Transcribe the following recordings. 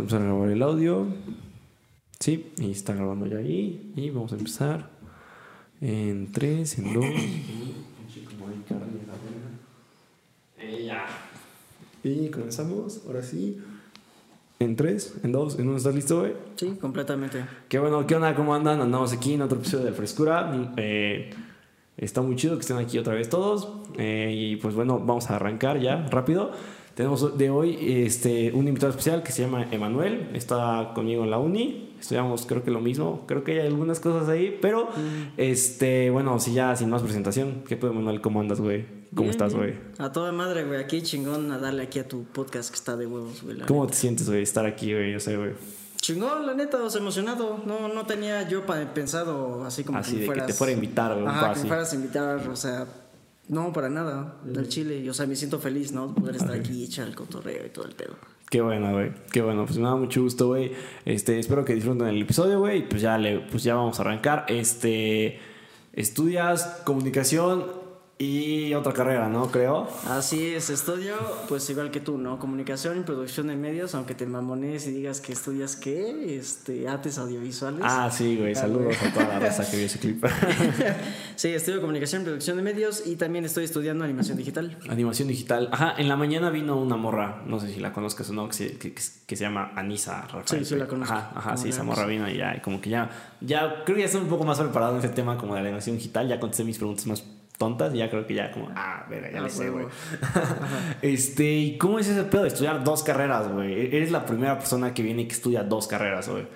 Vamos a grabar el audio. Sí, y está grabando ya ahí. Y vamos a empezar en 3, en 2. Y ya. Y comenzamos, ahora sí. En 3, en 2, en 1. ¿Estás listo, güey? Sí, completamente. Qué bueno, ¿qué onda? ¿Cómo andan? Andamos aquí en otro episodio de Frescura. Eh, está muy chido que estén aquí otra vez todos. Eh, y pues bueno, vamos a arrancar ya rápido. Tenemos de hoy este, un invitado especial que se llama Emanuel. Está conmigo en la uni. Estudiamos creo que lo mismo. Creo que hay algunas cosas ahí. Pero, este, bueno, si ya sin más presentación. ¿Qué puede, Emanuel? ¿Cómo andas, güey? ¿Cómo Bien, estás, güey? A toda madre, güey. Aquí chingón a darle aquí a tu podcast que está de huevos, güey. ¿Cómo neta. te sientes, güey? Estar aquí, güey. Yo sé, güey. Chingón, la neta, o sea, emocionado. No, no tenía yo pensado así como Así que de te fuera a invitar, güey. Ajá, que me fueras a invitar, o sea... No, para nada, del Chile. O sea, me siento feliz, ¿no? Poder estar aquí y echar el cotorreo y todo el pedo. Qué bueno, güey. Qué bueno. Pues me da mucho gusto, güey. Este, espero que disfruten el episodio, güey. Y Pues ya le, pues ya vamos a arrancar. Este, estudias comunicación y otra carrera, ¿no? Creo. Así es, estudio, pues igual que tú, ¿no? Comunicación y producción de medios, aunque te mamones y digas que estudias qué, este, artes audiovisuales. Ah, sí, güey. Saludos a toda la raza que vio ese clip. Sí, estudio comunicación y producción de medios y también estoy estudiando animación digital. Animación digital. Ajá, en la mañana vino una morra, no sé si la conozcas o no, que se, que, se llama Anisa Rafael. Sí, sí la conozco. Ajá, ajá, ¿Cómo sí, esa morra vino y ya, y como que ya, ya, creo que ya estoy un poco más preparado en ese tema como de la animación digital, ya contesté mis preguntas más tontas y ya creo que ya como, ah, verga, ya Ah, le sé, güey. este, ¿y cómo es ese pedo de estudiar dos carreras, güey? E-, Eres la primera persona que viene y que estudia dos carreras, güey.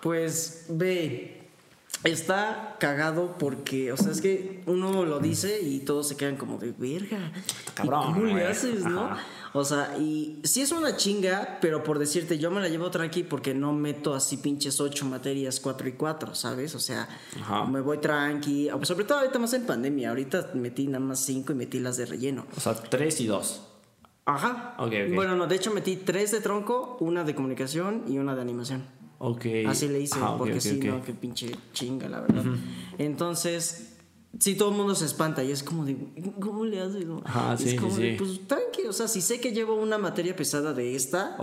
Pues ve, está cagado porque, o sea, es que uno lo dice y todos se quedan como de verga. ¿y cabrón, ¿Cómo le güey. haces, no? O sea, y sí es una chinga, pero por decirte, yo me la llevo tranqui porque no meto así pinches ocho materias, cuatro y cuatro, ¿sabes? O sea, Ajá. me voy tranqui. Sobre todo ahorita más en pandemia. Ahorita metí nada más cinco y metí las de relleno. O sea, tres y dos. Ajá. Ok, ok. Bueno, no, de hecho metí tres de tronco, una de comunicación y una de animación. Ok. Así le hice, ok, porque ok, sí, no, qué pinche chinga, la verdad. Entonces, sí, todo el mundo se espanta y es como de, ¿cómo le haces? Ajá, sí, es como sí, de, pues tranqui, o sea, si sé que llevo una materia pesada de esta,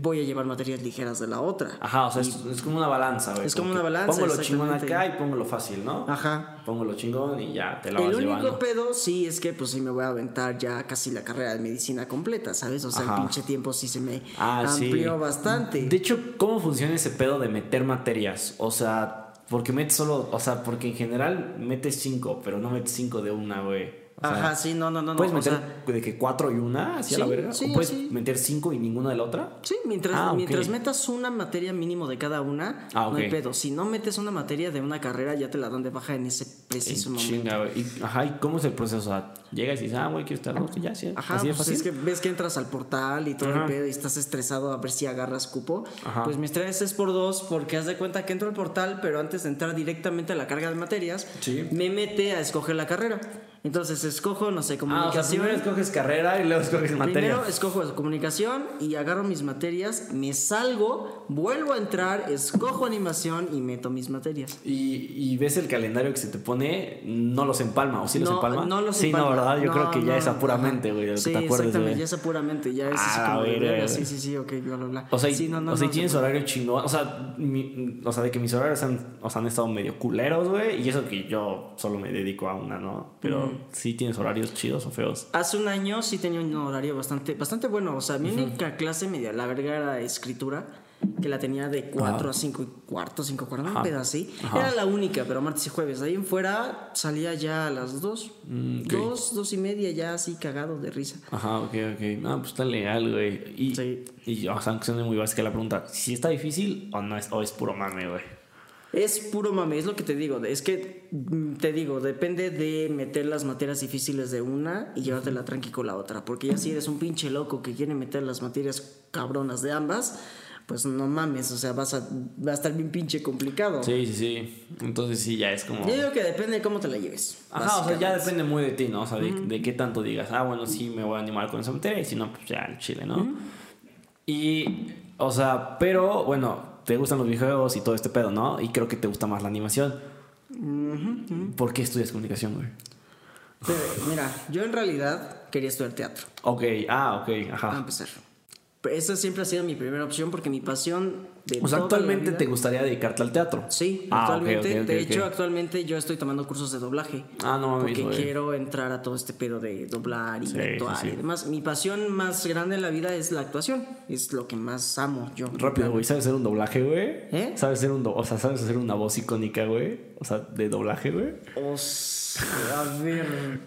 voy a llevar materias ligeras de la otra. Ajá, o sea, es, es como una balanza, güey. Es como una balanza, Pongo lo chingón acá y pongo lo fácil, ¿no? Ajá. Pongo lo chingón y ya te la El vas único llevando. pedo sí es que pues sí me voy a aventar ya casi la carrera de medicina completa, ¿sabes? O sea, Ajá. el pinche tiempo sí se me Ah, sí. amplió bastante. De hecho, ¿cómo funciona ese pedo de meter materias? O sea, porque metes solo, o sea, porque en general metes cinco, pero no metes cinco de una, güey. O sea, Ajá, sí, no, no, no. ¿Puedes meter sea, de que cuatro y una, así a la Sí, verga? sí, ¿O puedes así. meter cinco y ninguna de la otra? Sí, mientras, Ah, ok. mientras metas una materia mínimo de cada una, Ah, no hay pedo. Si no metes una materia de una carrera, ya te la dan de baja en ese preciso En momento. chinga, güey. Y- Ajá, ¿y cómo es el proceso? O sea, llegas y dices, ah, güey, quiero estar y ya, sí. Ajá, así pues fácil. es que ves que entras al portal y todo Ajá. el pedo y estás estresado a ver si agarras cupo. Ajá. Pues mi estrés es por dos porque haz de cuenta que entro al portal, pero antes de entrar directamente a la carga de materias, Sí. me mete a escoger la carrera. Entonces escojo, no sé, Ah, o sea, comunicación. primero escoges carrera y luego escoges materia. Primero escojo comunicación y agarro mis materias, me salgo, vuelvo a entrar, escojo animación y meto mis materias. Y, y ves el calendario que se te pone, no los empalma, ¿o sí los no, empalma? no los Sí, no, empalma. ¿verdad? Yo No, creo que ya no, es apuramente, güey, Sí, te acuerdes, exactamente, ya es apuramente, ya es Ah, así como güey. sí, sí, sí, ok, bla, bla, bla. O sea, sí, no, no, o sea, no, tienes horario chingón. O sea, mi- o sea, de que mis horarios han, o sea, han estado medio culeros, güey. Y eso que yo solo me dedico a una, ¿no? Pero sí tienes horarios chidos o feos. Hace un año sí tenía un horario bastante, bastante bueno. O sea, mi única clase media, la verga era escritura, que la tenía de 4 a 5 y cuarto, 5 cuartos, Ajá. un pedo así. Ajá. Era la única, pero martes y jueves. De ahí en fuera salía ya a las 2, Mm, ok. 2, 2 y media, ya así cagado de risa. Ajá, ok, ok. No, pues está legal, güey. Y, Sí. y o sea, aunque suene muy básica la pregunta, si está difícil o no es, o es puro mame, güey. Es puro mame, es lo que te digo. Es que mm, te digo, depende de meter las materias difíciles de una y llevártela tranqui con la otra. Porque ya si eres un pinche loco que quiere meter las materias cabronas de ambas, pues no mames, o sea, vas a, va a estar bien pinche complicado. Sí, sí, sí. Entonces sí, ya es como. Yo digo que depende de cómo te la lleves. Ajá, o sea, ya depende muy de ti, ¿no? O sea, de, de qué tanto digas, ah, bueno, sí me voy a animar con esa materia y si no, pues ya el chile, ¿no? Y, o sea, pero bueno, te gustan los videojuegos y todo este pedo, ¿no? Y creo que te gusta más la animación. ¿Por qué estudias comunicación, güey? Pero, mira, yo en realidad quería estudiar teatro, Ok, ah, ok, a ajá. empezar. Esa siempre ha sido mi primera opción porque mi pasión de O sea, actualmente vida- te gustaría dedicarte al teatro. Sí, Ah, actualmente. de hecho, actualmente yo estoy tomando cursos de doblaje. Ah, no Porque quiero entrar a todo este pedo de doblar y Sí, actuar sí, sí. y demás. Mi pasión más grande en la vida es la actuación. Es lo que más amo yo. Rápido, güey, ¿sabes hacer un doblaje, güey? ¿Eh? ¿Sabes hacer un do- o sea, sabes hacer una voz icónica, güey? O sea, de doblaje, güey. O s- a ver.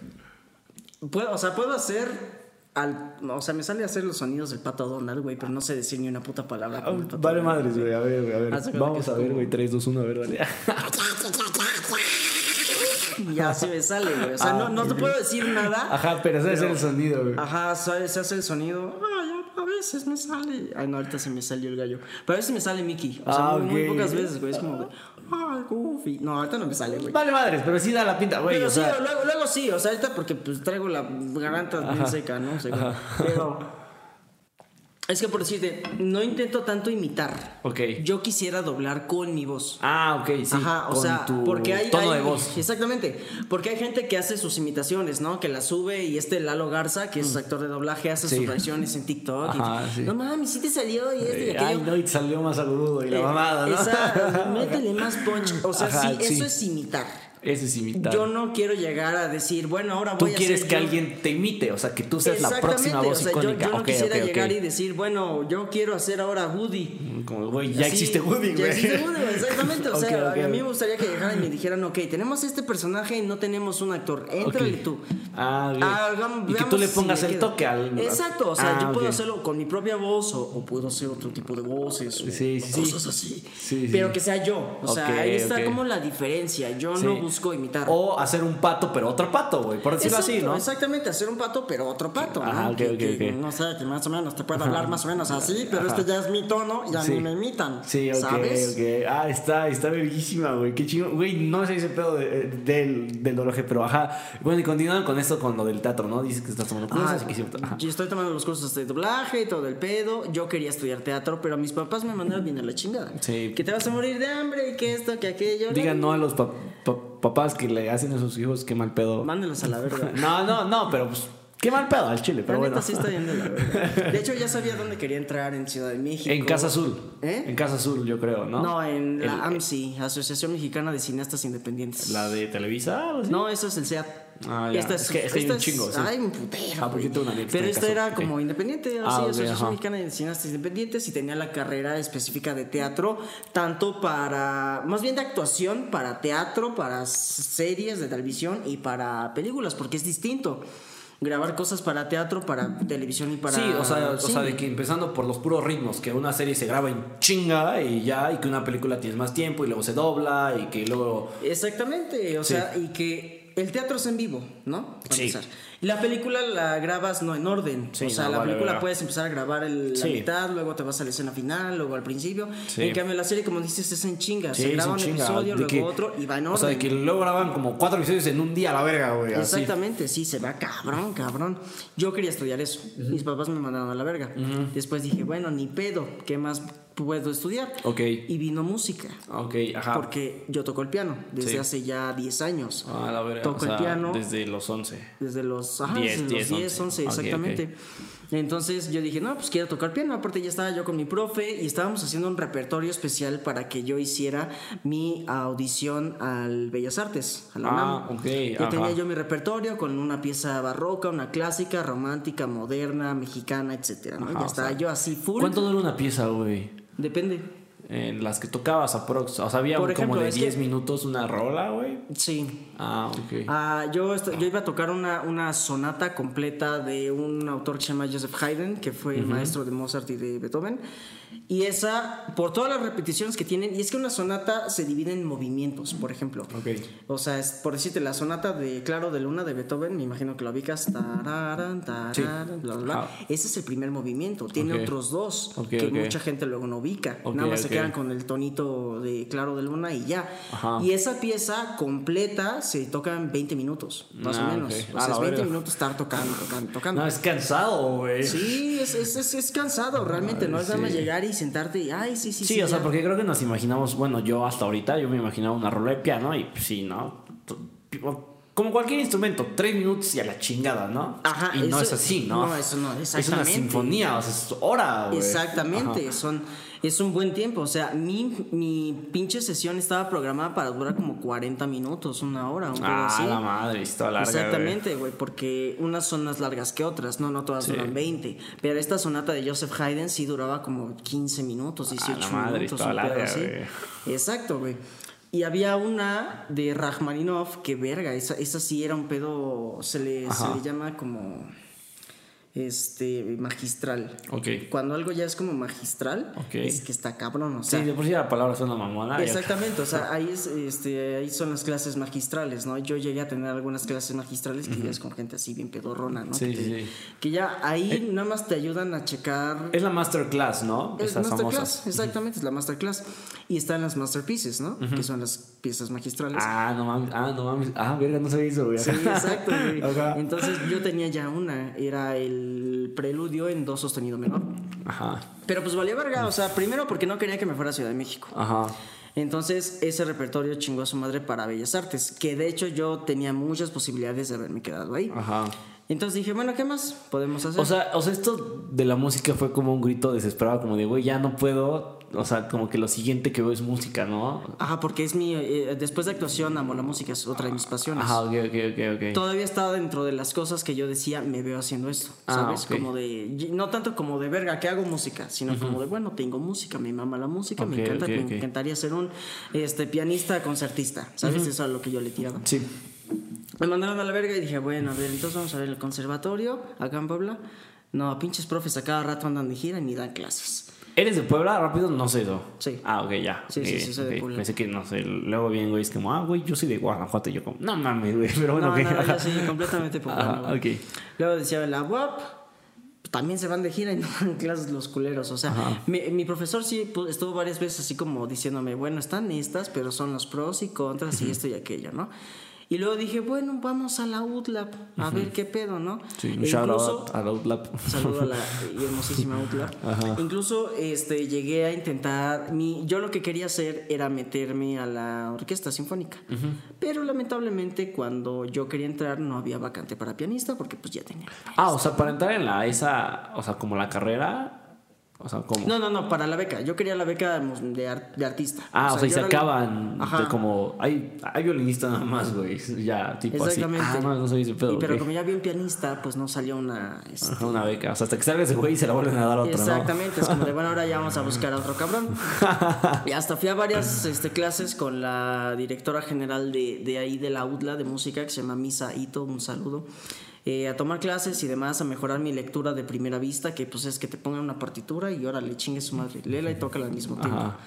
Puedo, o sea, puedo hacer. Al, o sea, me sale hacer los sonidos del pato Donald, güey, pero no sé decir ni una puta palabra. pato Vale madres, güey. A ver, güey, a ver. Haz cuenta Vamos a ver, güey. 3, 2, 1, a ver, dale. Ya así me sale, güey. O sea, Ah, no, no te ok. puedo decir nada. Ajá, pero sabes Pero- el sonido, güey. Ajá, se, se hace el sonido. Veces me sale. Ay, no, ahorita se me salió el gallo. Pero a veces me sale Mickey. O sea, Ah, muy, pocas veces, güey. Es como de. Ay, Goofy. No, ahorita no me sale, güey. Vale madres, pero sí da la pinta, güey. Pero o sí, sea, luego, luego sí, o sea, ahorita porque pues traigo la garganta bien seca, ¿no? Seca. Pero es que por decirte, no intento tanto imitar. Ok. Yo quisiera doblar con mi voz. Ah, ok, sí. Ajá, o con sea, tu porque hay. tono hay- de voz. Exactamente. Porque hay gente que hace sus imitaciones, ¿no? Que las sube y este Lalo Garza, que es actor de doblaje, hace Mm. Sí. sus reacciones en TikTok. y- Ajá, sí. No mames, sí te salió y este y Eh, aquello. Ay, no, y te salió más agudo y la Eh, mamada, ¿no? esa- métele más punch. O sea, Ajá, sí, sí. eso es imitar. Ese es imitar. Yo no quiero llegar a decir, bueno, ahora Tú voy a quieres ser que yo. alguien te imite, o sea, que tú seas la próxima voz o sea, yo- icónica. Yo, no Ok, quisiera ok, ok. llegar y decir, bueno, yo quiero hacer ahora Woody. Como, güey, ya Así, existe Woody, güey. Ya existe Woody, exactamente. O sea, a mí me gustaría que llegaran y me dijeran, ok, tenemos este personaje y no tenemos un actor. Éntrale tú. Ah, bien. Hagam- y que tú le si pongas me el queda. toque al. Exacto, o sea, Ah, yo puedo hacerlo con mi propia voz o, o puedo hacer otro tipo de voces o Sí, sí, sí. cosas así. Sí. Pero que sea yo. O sea, ahí está como la diferencia. Yo no busco imitar. O hacer un pato, pero otro pato, güey. Por decirlo así, ¿no? Exactamente, hacer un pato, pero otro pato. Ajá, ¿no? ok, que, que. No sé, que más o menos te puede hablar más o menos así, pero Ajá. este ya es mi tono y a Sí. mí me imitan. Sí, ok, ¿Sabes? ok. Ah, está, está verguísima, güey. Qué chingo. Güey, no sé ese pedo de- del, del doblaje, pero ajá. Bueno, y continuando con esto, con lo del teatro, ¿no? Dices que estás tomando cursos Ah, que sí. Yo estoy tomando los cursos de doblaje y todo el pedo. Yo quería estudiar teatro, pero mis papás me mandaron bien a la chingada. Sí. Que te vas a morir de hambre y que esto, que aquello. Digan no a los pa- pa- papás que le hacen a sus hijos, qué mal pedo. Mándelos a la verga. No, no, no, pero pues, qué mal pedo al chile, La pero neta bueno. sí está de la verga. De hecho, ya sabía dónde quería entrar en Ciudad de México. En Casa Azul. ¿Eh? En Casa Azul, yo creo, ¿no? No, en la El- AMSI, Asociación Mexicana de Cineastas Independientes. La de Televisa, así. No, eso es el SEAT. Ah, ya. Esta Es que- es que hay esta un chingo, sí. Ay, un putero. Ah, porque yo una Pero esta era como independiente, Ah, así, ok, Asociación. Mexicana de Cineastas Independientes y tenía la carrera específica de teatro, tanto para, más bien de actuación, para teatro, para series de televisión y para películas, porque es distinto. Grabar cosas para teatro, para televisión y para. Sí, o sea, o sea, de que empezando por los puros ritmos, que una serie se graba en chinga y ya, y que una película tienes más tiempo y luego se dobla y que luego... Exactamente, o Sí. sea, y que el teatro es en vivo, ¿no? Para Sí. empezar. Y la película la grabas no en orden. Sí, o sea, no, la vale, película puedes empezar a grabar el, la mitad, luego te vas a la escena final, luego al principio. Sí. En cambio, la serie, como dices, es en chinga. Sí, se graba un chinga, episodio, de luego que- otro y va en orden. O sea, de que luego graban como cuatro episodios en un día a la verga, güey. así. Exactamente, sí, se va cabrón, cabrón. Yo quería estudiar eso. Mis papás me mandaron a la verga. Después dije, bueno, ni pedo, ¿qué más puedo estudiar? Ok. Y vino música. Ok, ajá. Porque yo toco el piano desde Sí. hace ya 10 años. Ah, la verga. Toco o sea, el piano Desde los 11. desde los, ajá, 10, desde 10, los 10, 11, 11. Ok, exactamente. Entonces yo dije, no, pues quiero tocar piano. Aparte ya estaba yo con mi profe y estábamos haciendo un repertorio especial para que yo hiciera mi audición al Bellas Artes, a la Ah, UNAM. ok, Ya ajá. tenía yo mi repertorio con una pieza barroca, una clásica, romántica, moderna, mexicana. Ajá, ya estaba sea, yo así full. ¿Cuánto dura una pieza, güey? Depende. En las que tocabas aprox. O sea, había Por ejemplo, como de es que- 10 minutos una rola, güey. Sí, Ah, ok. Ah, yo, yo iba a tocar una, una sonata completa de un autor que se llama Joseph Haydn, que fue maestro de Mozart y de Beethoven. Y esa, por todas las repeticiones que tienen, y es que una sonata se divide en movimientos, por ejemplo. Ok. O sea, es, por decirte, la sonata de Claro de Luna de Beethoven, me imagino que la ubicas. Tararan, tararan, Sí. bla, bla, bla. Ajá. Ese es el primer movimiento. Tiene Ok. otros dos Ok, que mucha gente luego no ubica. Nada más se quedan con el tonito de Claro de Luna y ya. Ajá. Y esa pieza completa se toca en 20 minutos, más Ah, o menos. ok. O Ah, sea, la es 20 verga. minutos estar tocando, tocando, tocando. No, es cansado, güey. Sí, es, es, es, es cansado realmente, no es nada más llegar y sentarte y, ay, sí, sí, Sí, sí. o sea, ya". porque creo que nos imaginamos, bueno, yo hasta ahorita yo me imaginaba una rola de piano y pues, sí, ¿no? Como cualquier instrumento, tres minutos y a la chingada, ¿no? Ajá, y no eso- es así, ¿no? no, eso no, Es una exactamente. sinfonía, o sea, es hora, güey. Exactamente, Ajá. son, es un buen tiempo. O sea, mi, mi pinche sesión estaba programada para durar como 40 minutos, una hora, un Ah, así. la madre, está larga. Exactamente, güey, porque unas son más largas que otras, no, no todas Sí. duran 20. Pero esta sonata de Joseph Haydn sí duraba como 15 minutos, 18 Ah, la madre, minutos. un pedo larga, así. Exacto, güey. Y había una de Rachmaninoff que verga, esa, esa sí era un pedo, se le, se le llama como este magistral. Ok. Cuando algo ya es como magistral, es que está cabrón, o Sí, sea. de por sí la palabra suena mamona. Exactamente, o sea, ahí, es, este, ahí son las clases magistrales, ¿no? Yo llegué a tener algunas clases magistrales que ya es con gente así bien pedorrona, ¿no? Sí, que, te- sí, sí. que ya ahí nada más te ayudan a checar Es la masterclass, ¿no? es Esas masterclass, famosas. exactamente, es la masterclass. Y están las masterpieces, ¿no? Que son las piezas magistrales. Ah, no mames. Ah, no mames. Ah, verga, no se hizo, güey. Sí, exacto, güey. Ajá. Entonces yo tenía ya una, era el preludio en do sostenido menor. Ajá. Pero pues valía verga, o sea, primero porque no quería que me fuera a Ciudad de México. Ajá. Entonces ese repertorio chingó a su madre para Bellas Artes, que de hecho yo tenía muchas posibilidades de haberme quedado ahí. Ajá. Entonces dije, bueno, ¿qué más podemos hacer? O sea, o sea, esto de la música fue como un grito desesperado, como de, güey, ya no puedo. O sea, como que lo siguiente que veo es música, ¿no? Ajá, porque es mi, eh, después de actuación amo la música, es otra de mis pasiones. Ajá, ok, ok, ok, ok. Todavía estaba dentro de las cosas que yo decía, me veo haciendo esto, Ah, ¿sabes? Como de, no tanto como de verga, que hago música, sino como de, bueno, tengo música, me mama la música, me encanta, me encantaría ser un este, pianista concertista, ¿sabes? Eso es a lo que yo le tiraba. Sí. Me mandaron a la verga y dije, bueno, a ver, entonces vamos a ver el conservatorio acá en Puebla. No, pinches profes a cada rato andan de gira y ni dan clases. ¿Eres de Puebla? Rápido, no sé eso. Sí. Ah, ok, ya. Sí, sí, sí, soy de ok. Puebla. Pensé que, no sé, luego bien, güey, es como, ah, güey, yo soy de Guanajuato. Y yo como, no mames, güey, pero bueno, no, ok. no, yo sí, completamente poblano. Güey. ok. Luego decía, la UAP también se van de gira y no dan clases los culeros. O sea, mi, mi profesor sí pu- estuvo varias veces así como diciéndome, bueno, están estas, pero son los pros y contras y esto y aquello, ¿no? Y luego dije, bueno, vamos a la UTLAP a ver qué pedo, ¿no? Sí, un E shout incluso- out a Outlap. Saludo a la hermosísima UTLAP. Incluso este, llegué a intentar. Mi, yo lo que quería hacer era meterme a la orquesta sinfónica. Pero lamentablemente, cuando yo quería entrar, no había vacante para pianista porque pues ya tenía. Ah, o sea, para entrar en la, esa, o sea, como la carrera, o sea. No, no, no, para la beca. Yo quería la beca de, ar- de artista. Ah, o sea, y yo se acaban de como... Hay, hay violinistas nada más, güey. Ya, tipo así. Exactamente. Ah, no, no soy ese pedo. Y, pero como ya vi un pianista, pues no salió una. este, Ajá, una beca. O sea, hasta que salga ese güey y se la vuelven a dar a otro, ¿no? Exactamente, es como de bueno, ahora ya vamos a buscar a otro cabrón. Y hasta fui a varias este, clases con la directora general de, de ahí de la UDLA de música, que se llama Misa Ito, un saludo. Eh, a tomar clases y demás, a mejorar mi lectura de primera vista, que pues es que te pongan una partitura y ahora le chingue su madre, léela y tócala al mismo tiempo. Ajá.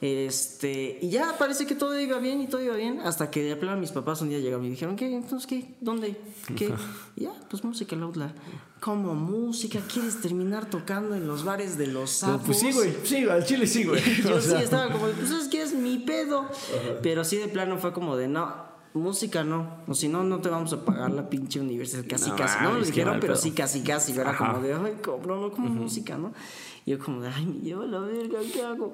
Este, y ya parece que todo iba bien y todo iba bien, hasta que de plano mis papás un día llegaron y dijeron, ¿qué? Entonces, ¿qué? ¿Dónde? ¿Qué? Y ya, pues música en la UDLA. ¿Cómo música? ¿Quieres terminar tocando en los bares de los sapos? pues sí, güey. Sí, al chile sí, güey. Yo O sea, sí estaba como, pues es que es mi pedo. Pero sí de plano fue como de, no, música no. O si no, no te vamos a pagar la pinche universidad. Casi, No casi. No me lo dijeron, pero pedo. sí, casi, casi. Yo era Ajá. como de, ay, cabrón, no como música, ¿no? Y yo como de, ay, me lleva la verga, ¿qué hago?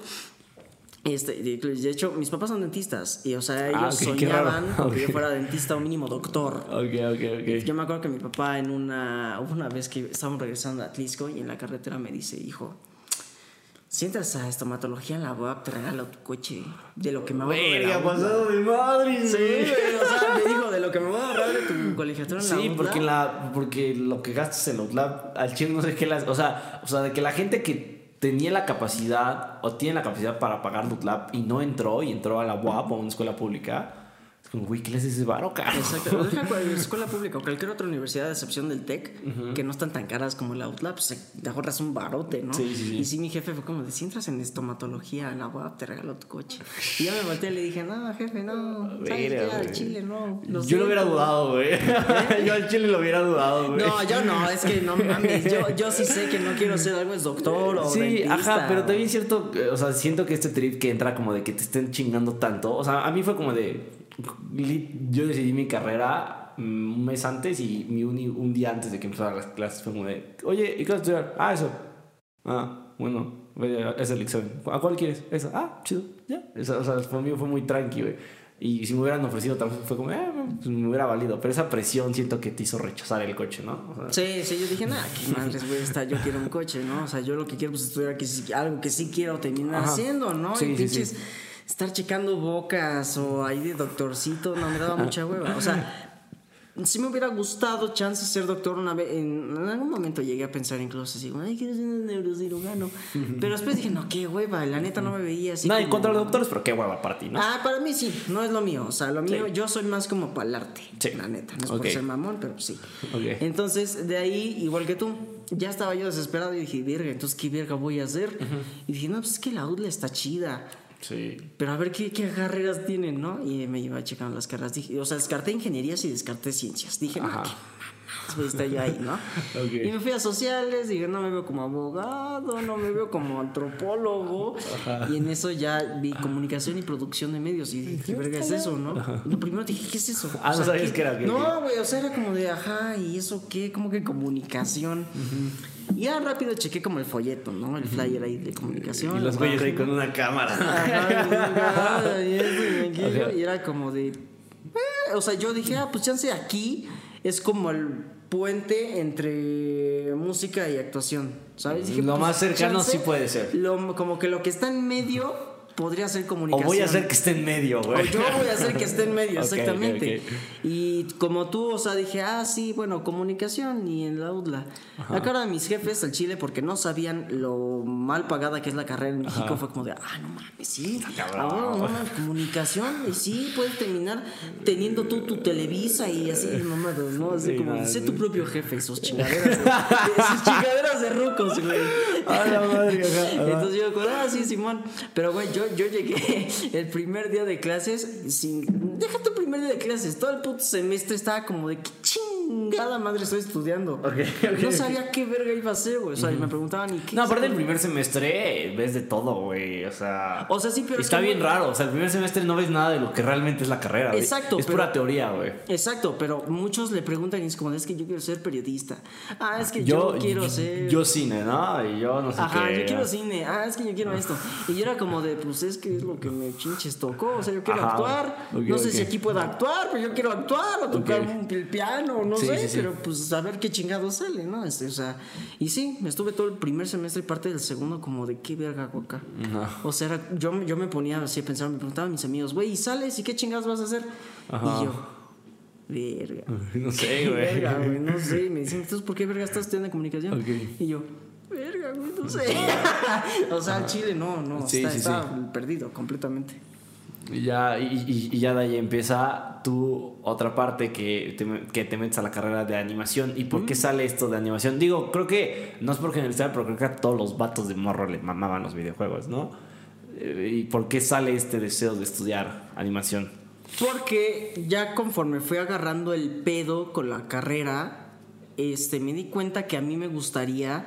Este, de hecho, mis papás son dentistas. Y, o sea, ellos Ah, soñaban con que yo fuera dentista o mínimo doctor. Ok, ok, ok. Yo me acuerdo que mi papá en una, una vez que estábamos regresando a Atlisco y en la carretera me dice, hijo, si entras a estomatología en la UAP, te regalo tu coche. De lo que me voy a Verga, pasado de madre, Sí, güey. o sea, me dijo, de lo que me voy a ahorrar de tu colegiatura en la Sí, UDLA". porque, la, porque lo que gastas en Outlap, al chile no sé qué las. O sea, o sea, de que la gente que tenía la capacidad o tiene la capacidad para pagar Outlap y no entró y entró a la UAP o a una escuela pública, güey, ¿qué les haces varo, caro? Exacto. O deja escuela pública o cualquier otra universidad, a excepción del TEC, que no están tan caras como la UTLA, pues te ahorras un barote, ¿no? Sí, sí, sí. Y sí, mi jefe fue como de, si entras en estomatología en la UAP, te regalo tu coche. Y ya me volteé y le dije, no, jefe, no, ¿sabes Verga, qué? Al chile, no. Yo lo hubiera siento". dudado, güey. Yo al chile lo hubiera dudado, güey. No, yo no, es que no mames, yo, yo sí sé que no quiero ser algo es doctor o Sí, dentista, ajá, pero también es cierto, eh, o sea, siento que este trip que entra como de que te estén chingando tanto, o sea, a mí fue como de, yo decidí mi carrera mm, un mes antes y mi uni un día antes de que empezaran las clases fue como de, oye, ¿y qué vas a estudiar? Ah, eso. Ah, bueno, es el examen. ¿A cuál quieres? Eso. Ah, chido, ya. Eso, o sea, para mí fue muy tranqui, güey. Y si me hubieran ofrecido trabajo, fue como, eh, pues me hubiera valido. Pero esa presión siento que te hizo rechazar el coche, ¿no? O sea, Sí, sí, yo dije, nada, qué madres, güey, está, yo quiero un coche, ¿no? O sea, yo lo que quiero pues estudiar que algo que sí quiero terminar Ajá. haciendo, ¿no? Sí, y sí, pinches, sí. Estar checando bocas o ahí de doctorcito, no, me daba mucha hueva. O sea, sí me hubiera gustado chance ser doctor una vez, en, en algún momento llegué a pensar incluso así, ay, quiero ser un neurocirujano. Pero después dije, no, qué hueva, la neta no me veía así. nada en como- contra de los doctores, pero qué hueva para ti, ¿no? Ah, para mí sí, no es lo mío. O sea, lo mío, Sí. yo soy más como para el arte. Sí. La neta. No es Ok. por ser mamón, pero sí. Ok. Entonces, de ahí, igual que tú, ya estaba yo desesperado y dije, verga, entonces, ¿qué verga voy a hacer? Y dije, no, pues es que la UDLA está chida. Sí. Pero a ver qué, qué carreras tienen, ¿no? Y me iba checando las carreras. Dije, o sea, descarté ingenierías y descarté ciencias. Dije, no, Ajá. qué mamadas, güey, está yo ahí, ¿no? Y me fui a sociales, dije, no me veo como abogado, no me veo como antropólogo. Y en eso ya vi comunicación y producción de medios. Y dije, ¿qué verga es eso, no? Lo primero dije, ¿qué es eso? Ah, no sabías ¿qué? qué era. No, güey, o sea, era como de, ajá, ¿y eso qué? Como que comunicación. Y ya rápido chequé como el folleto, ¿no? El flyer ahí de comunicación. Y los la güeyes ahí con una cámara. Ajá, y esto y y era como de. eh, o sea, yo dije, ah, pues chance aquí es como el puente entre música y actuación, ¿sabes? Dije, Lo pues, más cercano chance, sí puede ser. lo- como que lo que está en medio podría ser O comunicación. voy a hacer que esté en medio, O güey. yo voy a hacer que esté en medio, exactamente. ok. Y como tú, o sea, dije, ah, sí, bueno, comunicación y en la UDLA. La cara de mis jefes al Chile, porque no sabían lo mal pagada que es la carrera en México, fue como de, ah, no mames, sí. cabrón. Ah, no mames, comunicación, y sí, puedes terminar teniendo tú tu Televisa y así, mamadas, ¿no? Así Sí, como, sé tu propio jefe, sus chingaderas de, sus chingaderas de rucos, güey. A la madre, ajá, ajá. Entonces yo, ah, sí, Simón. Pero, güey, yo, yo llegué el primer día de clases sin. Deja tu primer día de clases. Todo el puto semestre estaba como de qué chingada madre estoy estudiando. No sabía qué verga iba a hacer, güey. O sea, y me preguntaban, ¿y qué? No, aparte del primer semestre ves de todo, güey. O sea. O sea, sí, pero es Está que, bien raro. O sea, el primer semestre no ves nada de lo que realmente es la carrera. güey. Exacto, Es pero- pura teoría, güey. Exacto, pero muchos le preguntan y es como, es que yo quiero ser periodista. Ah, es que yo, quiero ser. Yo cine, ¿no? Y yo no sé Ajá, qué. yo quiero cine. Ah, es que yo quiero esto. Y yo era como de, pues es que es lo que me chinches tocó. O sea, yo quiero Ajá. actuar. No sé si aquí puedo actuar, pero yo quiero actuar o tocar un- el piano, no Sí, sé. sí, sí. Pero pues a ver qué chingado sale, ¿no? Este, o sea, y sí, me estuve todo el primer semestre y parte del segundo como de qué verga hago acá. Ajá. O sea, yo, yo me ponía así a pensar, me preguntaban mis amigos, güey, ¿y sales? ¿Y qué chingados vas a hacer? Ajá. Y yo, verga. No sé, güey. Verga, güey, no sé. Me dicen, entonces, ¿por qué verga estás estudiando comunicación? Y yo, verga, güey, no sé. o sea, el Chile no, no, está, está perdido completamente. Y ya, y, y- ya de ahí empieza tu otra parte que te, que te metes a la carrera de animación. ¿Y por Mm. qué sale esto de animación? Digo, creo que no es por generalizar, pero creo que a todos los vatos de morro le mamaban los videojuegos, ¿no? Eh, ¿Y por qué sale este deseo de estudiar animación? Porque ya conforme fui agarrando el pedo con la carrera, este, me di cuenta que a mí me gustaría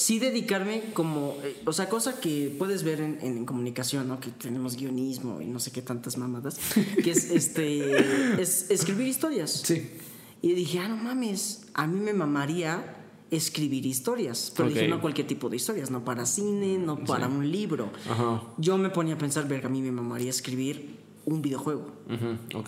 sí dedicarme como, eh, o sea, cosa que puedes ver en, en comunicación, ¿no? Que tenemos guionismo y no sé qué tantas mamadas, que es este, es escribir historias. Sí. Y dije, ah, no mames, a mí me mamaría escribir historias. Pero dije, no cualquier tipo de historias, no para cine, no para un libro. Ajá. Yo me ponía a pensar, verga, a mí me mamaría escribir un videojuego.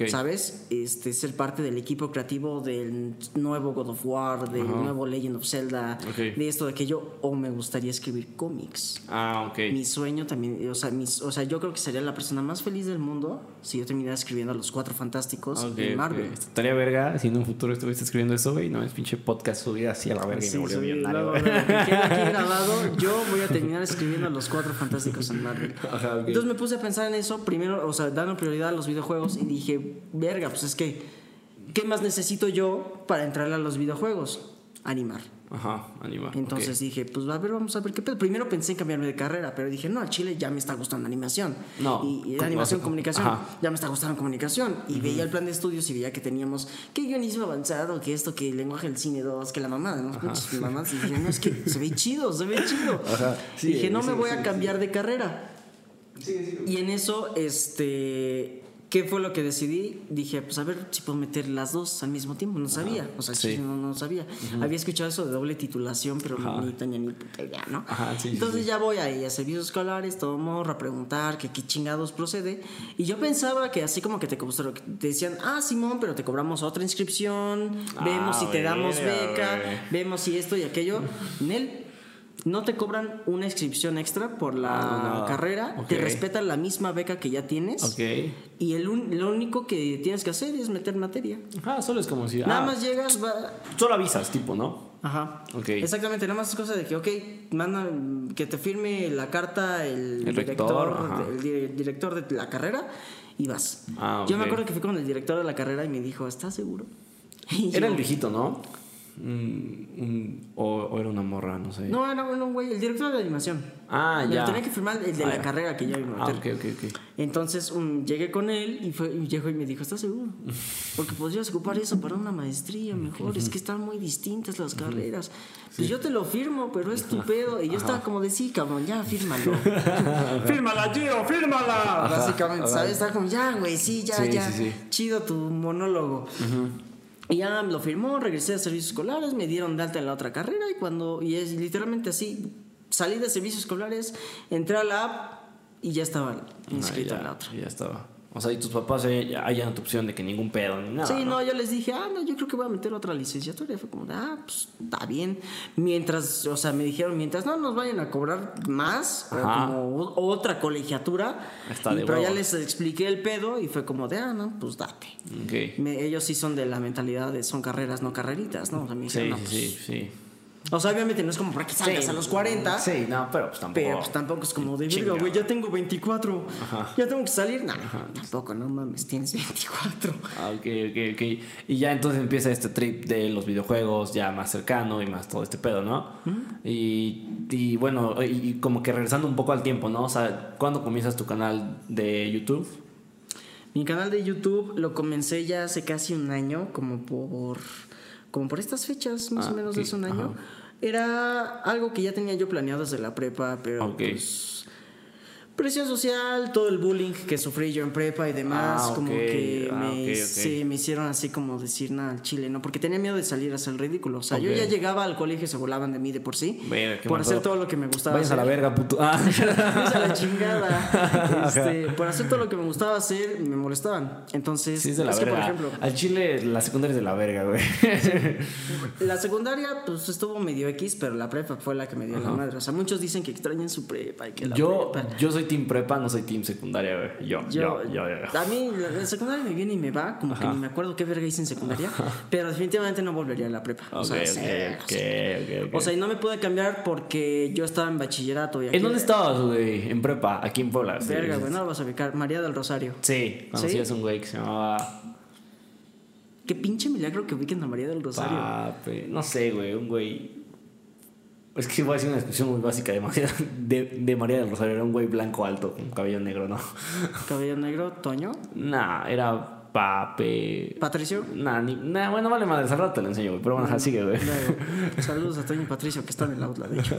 ¿Sabes? Este, ser parte del equipo creativo del nuevo God of War, del nuevo Legend of Zelda, de esto, de aquello, o me gustaría escribir cómics. Ah, ok. Mi sueño también, o sea, mis- o sea, yo creo que sería la persona más feliz del mundo si yo terminara escribiendo Los Cuatro Fantásticos Ok, de. Marvel. Estaría verga si en un futuro estuviste escribiendo eso, güey. No es pinche podcast subir así a la verga y Sí, me volvió millonario. aquí grabado, yo voy a terminar escribiendo Los Cuatro Fantásticos en Marvel. Entonces me puse a pensar en eso, primero, o sea, dando prioridad a los videojuegos y dije, verga, pues es que, ¿qué más necesito yo para entrarle a los videojuegos? Animar. Ajá, anima. Entonces dije, pues a ver, vamos a ver qué pedo. Primero pensé en cambiarme de carrera, pero dije, no, a Chile ya me está gustando animación. No, Y, y ¿cómo animación, a- comunicación, Ajá. ya me está gustando comunicación. Y veía el plan de estudios y veía que teníamos que guionismo avanzado, que esto, que el lenguaje del cine 2, que la mamada, ¿no? Pinches mamadas. Y dije, no, es que se ve chido, se ve chido. Ajá. Sí, dije, no sí, me voy sí, a cambiar de carrera. Y en eso, este, ¿Qué fue lo que decidí? Dije, pues a ver si puedo meter las dos al mismo tiempo. No sabía. O sea, Sí. no, no sabía. Había escuchado eso de doble titulación, pero Ajá. ni tenía ni puta idea, ¿no? Ajá, sí, Entonces sí. ya voy ahí a servicios escolares, todo morro, a preguntar que qué chingados procede. Y yo pensaba que así como que te, te decían, ah, Simón, pero te cobramos otra inscripción, vemos Ah, si te damos beca, vemos si esto y aquello. Nel, no te cobran una inscripción extra por la Ah, carrera, Ok. te respetan la misma beca que ya tienes. Y el un- lo único que tienes que hacer es meter materia. Ajá, solo es como si. Nada ah, más llegas, va. Solo avisas, tipo, ¿no? Ajá. Ok. Exactamente, nada más es cosa de que, ok, manda que te firme la carta el, El rector, director, ajá. el di- director de la carrera y vas. Ah, Yo me acuerdo que fui con el director de la carrera y me dijo, ¿estás seguro? Era el viejito, ¿no? Mm, un- o, o era una morra, no sé. No, era un güey, el director de animación. Ah, Me ya. lo tenía que firmar el de Ah, la ya. carrera que yo iba a Ah, meter. ok, ok, ok. Entonces um, llegué con él y, fue, y llegó y me dijo, ¿estás seguro? Porque podrías ocupar eso para una maestría mejor. Es que están muy distintas las carreras. Pues yo te lo firmo, pero es tu pedo. Y yo estaba como de sí, cabrón, ya fírmalo. fírmala, Gio, fírmala. Básicamente, ajá. ¿sabes? Estaba como, ya, güey, sí, ya, Sí, ya. sí, sí. Chido tu monólogo. Y ya lo firmó, regresé a servicios escolares, me dieron de alta en la otra carrera y cuando, y es literalmente así, salí de servicios escolares, entré a la app y ya estaba inscrito Ah, en ya, la otra. Ya estaba. O sea, y tus papás eh, ya hayan tu opción de que ningún pedo ni nada. Sí, no, yo les dije, ah, no, yo creo que voy a meter otra licenciatura. Y fue como, de, ah, pues está bien. Mientras, o sea, me dijeron, mientras no nos vayan a cobrar más, como otra colegiatura. Está y- de pero ya les expliqué el pedo y fue como de, ah, no, pues date. Ok. Me- ellos sí son de la mentalidad de son carreras, no carreritas, ¿no? O sea, me dijeron, Sí, no, pues, sí, sí. O sea, obviamente no es como para que salgas Sí. a los 40. Sí, no, pero pues tampoco. Pero pues tampoco es como de verga, güey, ya tengo 24. Ajá. Ya tengo que salir. No, tampoco, no mames, tienes 24. Ah, ok, ok, ok. Y ya entonces empieza este trip de los videojuegos ya más cercano y más todo este pedo, ¿no? y, y bueno, y, como que regresando un poco al tiempo, ¿no? O sea, ¿cuándo comienzas tu canal de YouTube? Mi canal de YouTube lo comencé ya hace casi un año, como por como por estas fechas, más Ah, o menos hace un año. ajá. Era algo que ya tenía yo planeado desde la prepa, pero pues presión social, todo el bullying que sufrí yo en prepa y demás, Ah, como que ah, me, sí, hicieron así como decir nada al chile, ¿no? Porque tenía miedo de salir a hacer el ridículo. O sea, yo ya llegaba al colegio y se volaban de mí de por sí. Por hacer todo lo que me gustaba Vayas a la hacer. verga, puto. Ah. A la chingada. Este, por hacer todo lo que me gustaba hacer, me molestaban. Entonces, Sí, es de la es que, por ejemplo, Al chile, la secundaria es de la verga, güey. la secundaria, pues estuvo medio X, pero la prepa fue la que me dio la madre. O sea, muchos dicen que extrañan su prepa y que la yo, prepa. yo soy team prepa, no soy team secundaria, güey. Yo, yo, yo, yo. A mí la, secundaria me viene y me va, como que ni me acuerdo qué verga hice en secundaria, pero definitivamente no volvería a la prepa. O sea, ok, sí, ok, ok, ok. O sea, y no me pude cambiar porque yo estaba en bachillerato. Y aquí, ¿En dónde estabas, güey? En prepa, aquí en Puebla. Verga, güey, no lo vas a ubicar. María del Rosario. Sí, conocías ¿Sí? un güey que se llamaba Qué pinche milagro que ubiquen a María del Rosario. Pape. No sé, güey, un güey. Es que voy a decir una descripción muy básica de María, de, de María del Rosario. Era un güey blanco alto, con cabello negro, ¿no? Cabello negro, Toño. Nah, era Pape. Patricio. Nah, ni, nah, bueno, vale madre, al rato te lo enseño, güey. Pero bueno, ajá, sigue, güey. Saludos a Toño y Patricio que están en la outla, de hecho.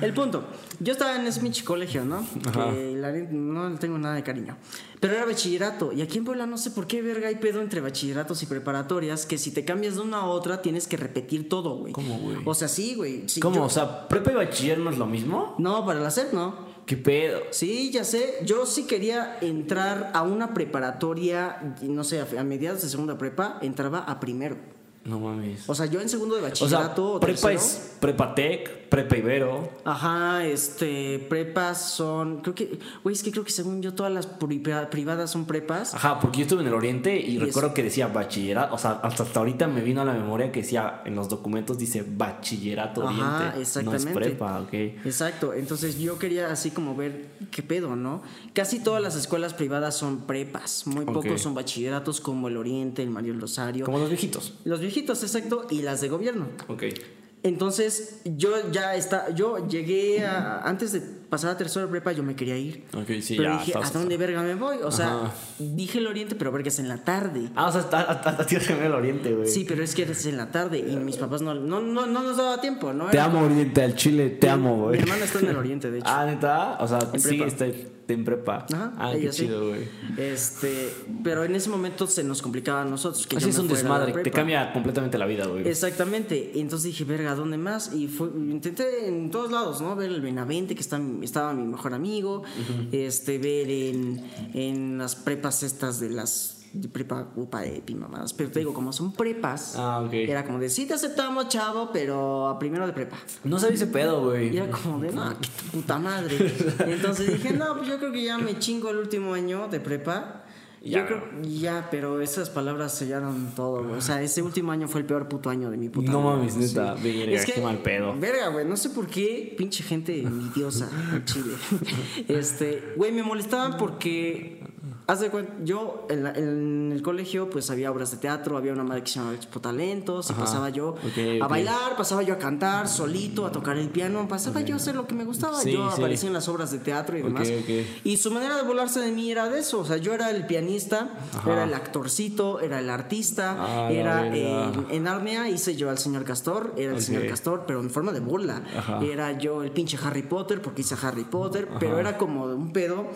El punto, yo estaba en pinche colegio, ¿no? Que la neta no le tengo nada de cariño. Pero era bachillerato. Y aquí en Puebla no sé por qué verga hay pedo entre bachilleratos y preparatorias que si te cambias de una a otra tienes que repetir todo, güey. ¿Cómo, güey? O sea, sí, güey. sí, ¿Cómo? yo- O sea, prepa y bachiller no es lo mismo. No, para la SEP no. ¿Qué pedo? Sí, ya sé. Yo sí quería entrar a una preparatoria, no sé, a mediados de segunda prepa, entraba a primero. No mames. O sea, yo en segundo de O sea, bachillerato o prepa tercero- es prepa tech, prepa ibero. Ajá, este, prepas son, creo que, güey, es que creo que según yo todas las pri- privadas son prepas. Ajá, porque yo estuve en el Oriente y, Y recuerdo que decía bachillerato, o sea, hasta, hasta ahorita me vino a la memoria que decía en los documentos dice bachillerato Oriente. Ajá, No exactamente. es prepa, ok. Exacto, entonces yo quería así como ver qué pedo, ¿no? Casi todas las escuelas privadas son prepas, muy pocos son bachilleratos como el Oriente, el Mario Rosario. Como los viejitos. Los viejitos, exacto, y las de gobierno. Ok. Entonces, yo ya está, yo llegué a, antes de pasaba tercero de prepa, yo me quería ir. Ok, sí, pero ya, dije, ¿a dónde verga me voy? O sea, Ajá. dije el oriente, pero verga es en la tarde. Ah, o sea, hasta, hasta, que ver el oriente, güey. Sí, pero es que eres en la tarde y mis papás no, no, no, no nos daba tiempo, ¿no? Te Era amo, como- oriente, al chile, te amo, Mi güey. hermana está en el oriente, de hecho. Ah, neta. O sea, En sí, prepa. En prepa. Ajá, ah, qué chido, güey. Este, pero en ese momento se nos complicaba a nosotros. Que Así es un desmadre, te cambia completamente la vida, güey. Exactamente. Entonces dije, verga, ¿dónde más? Y fue, intenté en todos lados, ¿no? Ver el Benavente, que está, estaba mi mejor amigo. Este, ver en, en las prepas estas de las. De prepa, upa, epi, mamadas. Pero te digo, como son prepas, Ah, ok. era como de sí te aceptamos, chavo, pero a primero de prepa. No sabía ese pedo, güey. Y era como de, no, qué puta madre. Y entonces dije, no, pues yo creo que ya me chingo el último año de prepa. Ya. Yo creo, ya, pero esas palabras sellaron todo, güey. O sea, ese último año fue el peor puto año de mi puta No mames, neta, sí. verga, qué mal pedo. Verga, güey, no sé por qué, pinche gente envidiosa en Chile. Este, güey, me molestaban porque, haz de cuenta, yo en, la- en el colegio, pues había obras de teatro, había una madre que se llamaba Expo Talentos, y Ajá. pasaba yo a bailar, pasaba yo a cantar solito, a tocar el piano, pasaba yo a hacer lo que me gustaba. Sí, yo sí. aparecía en las obras de teatro y demás. Y su manera de volarse de mí era de eso. O sea, yo era el pianista, Ajá. era el actorcito, era el artista, Ah, era en, en Narnia hice yo al señor Castor, era el señor Castor, pero en forma de. Ajá. Era yo el pinche Harry Potter, porque hice Harry Potter, pero era como un pedo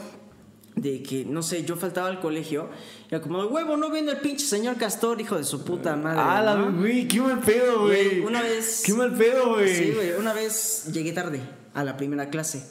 de que, no sé, yo faltaba al colegio, era como, de huevo, no viene el pinche señor Castor, hijo de su puta madre. Ah, la ¿no? güey, qué mal pedo, güey. Güey, una vez- Qué mal pedo, güey. Sí, güey. Una vez llegué tarde a la primera clase.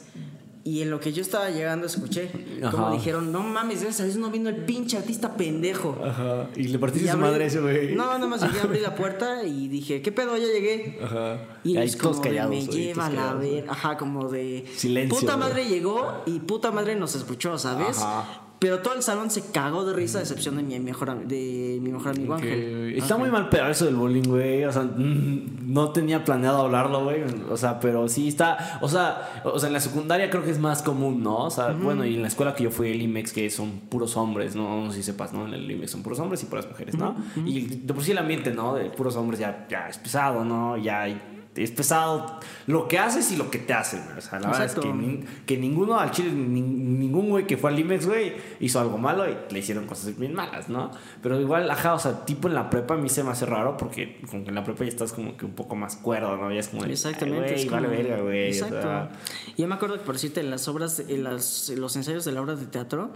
Y en lo que yo estaba llegando escuché como dijeron, no mames, esa vez no vino el pinche artista pendejo. Ajá. Y le partiste Y su abrí- madre a ese, güey. No, nada más llegué a abrir la puerta y dije, ¿qué pedo? Ya llegué. Ajá. Y ahí todos callados. me lleva a la ver, ajá, como de Silencio, Puta madre llegó y puta madre nos escuchó, ¿sabes? Ajá. Pero todo el salón se cagó de risa, a excepción de mi mejor, de mi mejor amigo Ángel. Está muy mal pedo eso del bullying, güey. O sea, mm, no tenía planeado hablarlo, güey. O sea, pero sí está. O sea, o sea, en la secundaria creo que es más común, ¿no? O sea, bueno, y en la escuela que yo fui, el IMEX, que son puros hombres, ¿no? No sé si sepas, ¿no? En el IMEX son puros hombres y puras mujeres, ¿no? Y de por sí el ambiente, ¿no? De puros hombres ya, ya es pesado, ¿no? Ya hay- es pesado lo que haces y lo que te hacen. güey. O sea, la verdad es que, nin- que ninguno al chile, ni- ningún güey que fue al IMEX, güey, hizo algo malo y le hicieron cosas bien malas, ¿no? Pero igual, ajá, o sea, tipo en la prepa a mí se me hace raro porque como que en la prepa ya estás como que un poco más cuerdo, ¿no? Ya es como Exactamente. "Ay, es güey, vale verga, güey. o Exacto. sea, Y Yo me acuerdo que, por decirte, en las obras, en, las- en los ensayos de la obra de teatro,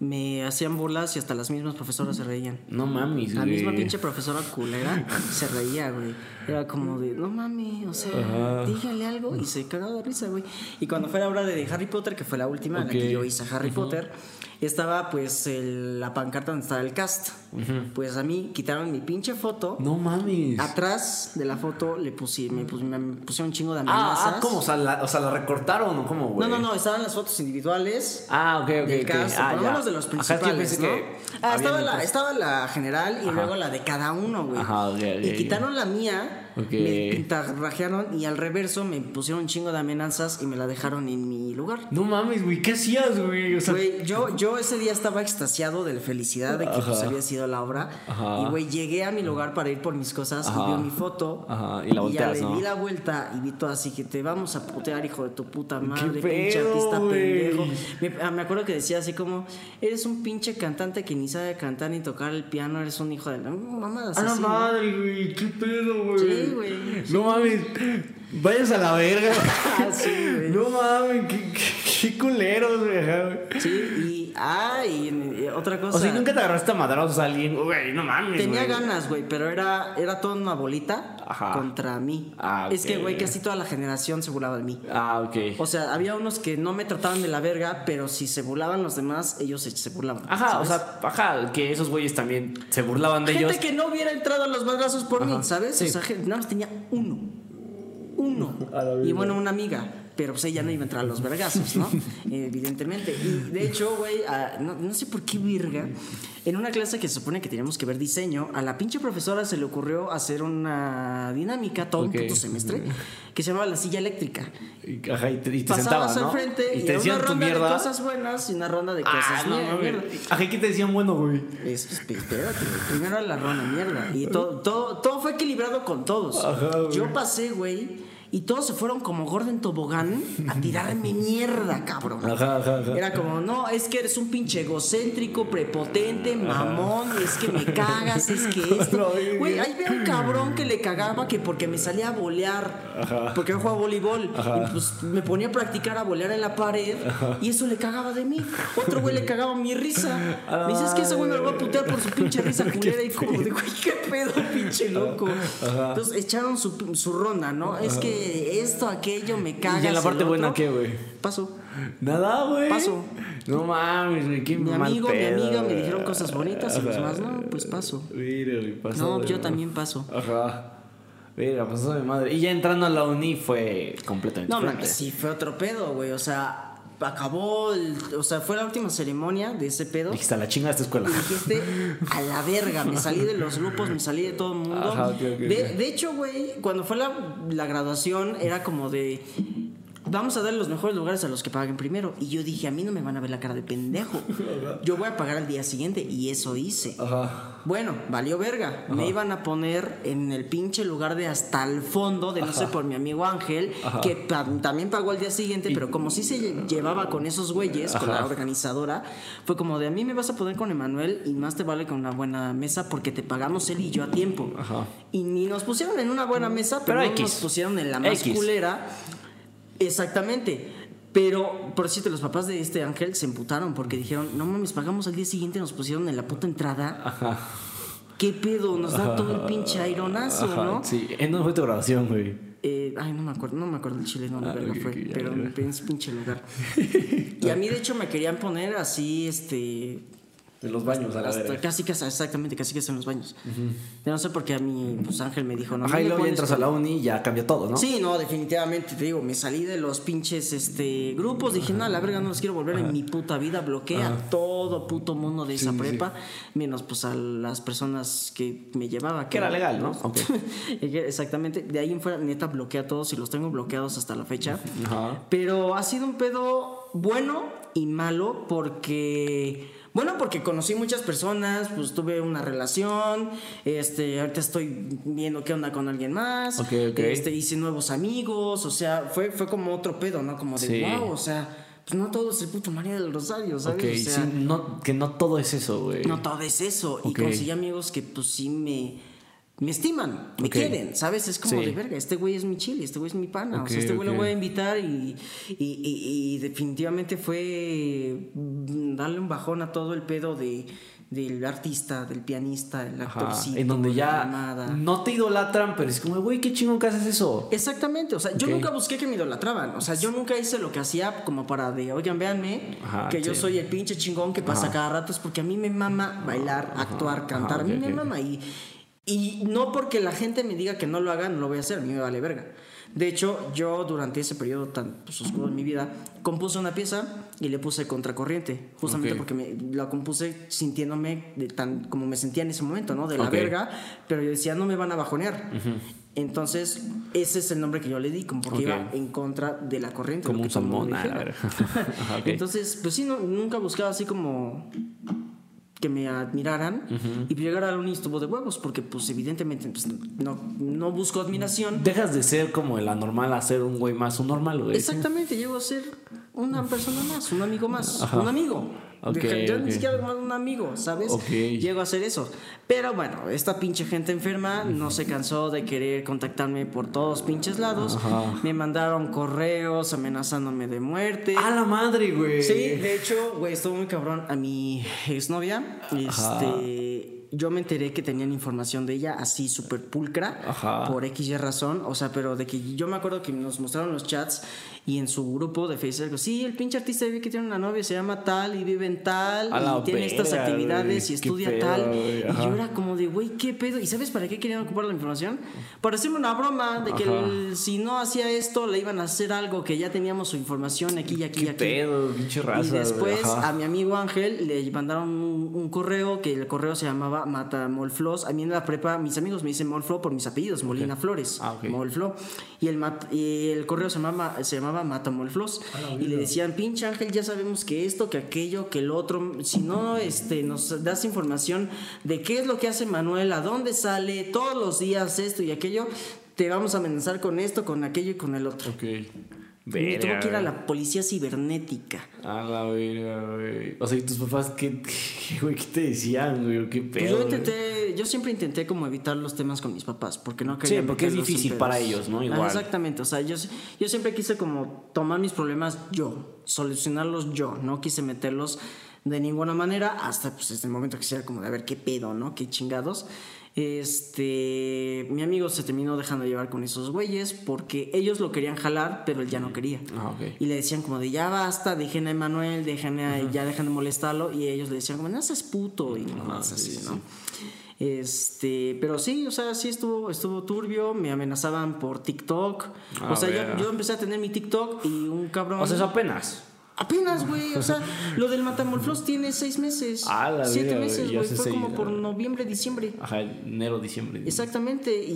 me hacían burlas y hasta las mismas profesoras se reían. no mames, La güey. misma pinche profesora culera se reía, güey. Era como de, no mames, o sea, Ajá. dígale algo. Y se cagaba de risa, güey. Y cuando fue la obra de Harry Potter, que fue la última en la que yo hice Harry Potter, estaba pues el- la pancarta donde estaba el cast. Pues a mí quitaron mi pinche foto. No mames. Atrás de la foto le puse, me, pus- me pusieron un chingo de Ah, amenazas. ah, ¿cómo? O sea, la, o sea, la recortaron o cómo, güey? No, no, no, estaban las fotos individuales. Ah, ok, ok. del cast, Ah, por lo menos de los es que principales, ¿no? que Ah, estaba la, estaba la general y luego la de cada uno, güey. Ajá, ok, ok, Y quitaron la mía, Ok. me pintarrajearon y al reverso me pusieron un chingo de amenazas y me la dejaron en mi lugar. No mames, güey. ¿Qué hacías, güey? O sea, Güey, yo, yo ese día estaba extasiado de la felicidad de que pues, había sido la obra. Ajá. Y güey, llegué a mi lugar para ir por mis cosas Ajá. y veo mi foto. Ajá, y la ya volteas, le ¿no? di la vuelta y vi todo así que te vamos a putear, hijo de tu puta madre, ¿Qué pinche pedo, artista pendejo. Me, ah, me acuerdo que decía así como, eres un pinche cantante que ni sabe cantar ni tocar el piano, eres un hijo de la A la madre, güey. ¿Qué pedo, güey? Sí, güey. No mames. Vayas a la verga. Ah, sí, güey. No mames. Qué, qué, qué culeros, güey. Sí, y, ah, y, y otra cosa. O sea, ¿y nunca te agarraste a madrazos a alguien. Güey, no mames. Tenía güey. ganas, güey, pero era, era toda una bolita Ajá. contra mí. Ah, Es que, güey, casi toda la generación se burlaba de mí. Ah, ok. O sea, había unos que no me trataban de la verga, pero si se burlaban los demás, ellos se, se burlaban. Ajá, ¿sabes? o sea, ajá, que esos güeyes también se burlaban de Gente ellos. que no hubiera entrado a los madrazos por mí, ¿sabes? sí. O sea, gente- nada más tenía uno. Uno. Y bueno, una amiga. Pero pues ella no iba a entrar a los vergazos, ¿no? Evidentemente. Y de hecho, güey, a- no, no sé por qué virga. En una clase que se supone que teníamos que ver diseño, a la pinche profesora se le ocurrió hacer una dinámica todo Ok. un puto semestre que se llamaba la silla eléctrica. Ajá, y te, y te Pasabas sentaban, ¿no? al frente y, y te era una decían tu ronda de mierda. cosas buenas y una ronda de cosas Ah, no, mierda. Ajá, ¿y ¿qué te decían bueno, güey? Es- es- espérate, primero la ronda mierda. Y todo, todo, todo fue equilibrado con todos. Ajá, güey. Yo pasé, güey. Y todos se fueron como Gordon Tobogán a tirarme mierda, cabrón. Ajá, ajá, ajá. Era como, no, es que eres un pinche egocéntrico, prepotente, mamón, es que me cagas, es que esto. Güey, ahí veo un cabrón que le cagaba que porque me salía a bolear, porque yo jugaba voleibol, y pues me ponía a practicar a bolear en la pared, y eso le cagaba de mí. Otro güey le cagaba mi risa. Me dice, es que ese güey me lo va a putear por su pinche risa culera, y como de, güey, qué pedo, pinche loco. Entonces echaron su, su ronda, ¿no? Es que esto, aquello, me cagas. ¿Y en la parte buena qué, güey? Paso. Nada, güey. Paso. No mames, güey, qué Mi mal amigo, mi amiga me dijeron cosas bonitas y los más, no, pues paso. Mira, güey, pasó No, yo también paso. Ajá. Mira, pasó de madre. Y ya entrando a la uni fue completamente No mames, sí, fue otro pedo, güey. O sea, acabó, el- o sea, fue la última ceremonia de ese pedo. Dijiste a la chinga de esta escuela. Y dijiste, a la verga, me salí de los grupos, me salí de todo el mundo. Ajá, de, de hecho, güey, cuando fue la, la graduación, era como de. Vamos a dar los mejores lugares a los que paguen primero. Y yo dije, a mí no me van a ver la cara de pendejo. Yo voy a pagar al día siguiente. Y eso hice. Ajá. Bueno, valió verga. Me iban a poner en el pinche lugar de hasta el fondo, de no sé por mi amigo Ángel, que pa- también pagó al día siguiente, pero como sí se lle- llevaba con esos güeyes, con la organizadora, fue como de a mí me vas a poner con Emanuel y más te vale con una buena mesa porque te pagamos él y yo a tiempo. Y ni nos pusieron en una buena mesa, pero, Pero no X. nos pusieron en la más culera. Exactamente. Pero, por cierto, los papás de este Ángel se emputaron porque dijeron, no mames, pagamos al día siguiente, nos pusieron en la puta entrada. Ajá. ¿Qué pedo? Nos da todo el pinche aironazo, Ajá, ¿no? Sí. ¿En dónde fue tu graduación, güey? Eh, ay, no me acuerdo, no me acuerdo el chile, no, Ah, verga ok, fue, ok, ya, pero en ese pinche lugar. y a mí, de hecho, me querían poner así, este. En los baños, a la hasta casi que exactamente, casi que en los baños. Yo no sé por qué a mí, pues Ángel me dijo, no. Ajá, y luego entras a la uni y ya cambia todo, ¿no? Sí, no, definitivamente, te digo, me salí de los pinches este, grupos, dije, no, la verga, no los quiero volver en mi puta vida, bloqueé a todo puto mundo de esa sí. prepa, menos pues a las personas que me llevaba. Que era legal, ¿no? Ok. Exactamente, de ahí en fuera, neta, bloqueé a todos y los tengo bloqueados hasta la fecha. Ajá. Pero ha sido un pedo bueno y malo porque... Bueno, porque conocí muchas personas, pues tuve una relación, este, ahorita estoy viendo qué onda con alguien más, Ok, ok. este, hice nuevos amigos, o sea, fue, fue como otro pedo, ¿no? Como de, Sí. wow, o sea, pues no todo es el puto María del Rosario, ¿sabes? O sea, sí, no, que no todo es eso, güey. no todo es eso. Y conseguí amigos que pues sí me, me estiman, me quieren, ¿sabes? Es como Sí. de verga, este güey es mi chile, este güey es mi pana. O sea, este güey lo voy a invitar y, y, y- y definitivamente fue mm, darle un bajón a todo el pedo de, del artista, del pianista, el Ajá, actorcito. en donde ya no te idolatran, pero es como, güey, qué chingón que haces eso. Exactamente, o sea, yo nunca busqué que me idolatraban, o sea, yo nunca hice lo que hacía como para de, oigan, véanme, Ajá, que yo soy el pinche chingón que pasa Ajá. cada rato, es porque a mí me mama bailar, actuar, cantar, a mí me mama y, y no porque la gente me diga que no lo haga, no lo voy a hacer, a mí me vale verga. De hecho, yo durante ese periodo tan pues, oscuro en mi vida, compuse una pieza y le puse contracorriente, justamente Ok. porque me, la compuse sintiéndome de tan como me sentía en ese momento, ¿no? De la Ok. verga, pero yo decía, no me van a bajonear. Entonces, ese es el nombre que yo le di, como porque Ok. iba en contra de la corriente. Como un salmón, ah. Entonces, pues sí, no, nunca buscaba así como que me admiraran y llegar a uni estuvo de huevos porque pues evidentemente pues, no, no busco admiración Dejas de ser como el anormal a ser un güey más, un normal, güey. exactamente llego a ser una persona más un amigo más Ajá. un amigo Ok, Deja- ya ok. ni siquiera más un amigo sabes llego a hacer eso pero bueno esta pinche gente enferma no se cansó de querer contactarme por todos pinches lados Ajá. me mandaron correos amenazándome de muerte A la madre, güey. Sí, de hecho, güey, estuvo muy cabrón. A mi exnovia, este, yo me enteré que tenían información de ella así súper pulcra Ajá. por X y razón. O sea, pero de que yo me acuerdo que nos mostraron los chats y en su grupo de Facebook, sí, el pinche artista ve que tiene una novia, se llama tal y vive en tal y tiene estas verga, actividades y estudia pedo, tal. güey, Y yo era como de, güey, ¿qué pedo? ¿Y sabes para qué querían ocupar la información? Para hacerme una broma de que el- si no hacía esto, le iban a hacer algo que ya teníamos su información aquí y aquí y aquí. pedo, pinche raza. Y después ajá. a mi amigo Ángel le mandaron un, un correo que el correo se llamaba Matamolflos. A mí en la prepa mis amigos me dicen Molflo por mis apellidos, Molina Flores. Ah, ok. Molflo. Y el, y el correo se llamaba, se llamaba Matamolflos. y le decían, pinche Ángel, ya sabemos que esto, que aquello, que el otro. Si no este, nos das información de qué es lo que hace Manuel, a dónde sale, todos los días esto y aquello te vamos a amenazar con esto, con aquello y con el otro. Ok. Me tuvo que ir a Verga. la policía cibernética. A la verga, güey. O sea, ¿y tus papás qué, qué, güey, qué te decían, güey? ¿Qué pedo? Pues yo güey? intenté, yo siempre intenté como evitar los temas con mis papás, porque no quería Sí, porque es difícil para ellos, ¿no? Ah, Igual. exactamente, o sea, yo, yo siempre quise como tomar mis problemas yo, solucionarlos yo, no quise meterlos de ninguna manera hasta pues desde el momento que sea como de a ver qué pedo, ¿no? Qué chingados. Este, mi amigo se terminó dejando llevar con esos güeyes porque ellos lo querían jalar, pero él ya no quería. Ah, ok. Y le decían como de ya basta, dejen a Emanuel, dejen a, ya dejen de molestarlo. Y ellos le decían como no seas puto y nomás así, ¿no? Este, pero sí, o sea, sí estuvo, estuvo turbio, me amenazaban por TikTok. Ah, o sea, yo, yo empecé a tener mi TikTok y un cabrón. O sea, eso apenas. Apenas, güey. O sea, lo del Matamorflos tiene seis meses. Ah, la siete meses, güey. Fue como por noviembre, diciembre. Ajá, enero, diciembre. Exactamente, y,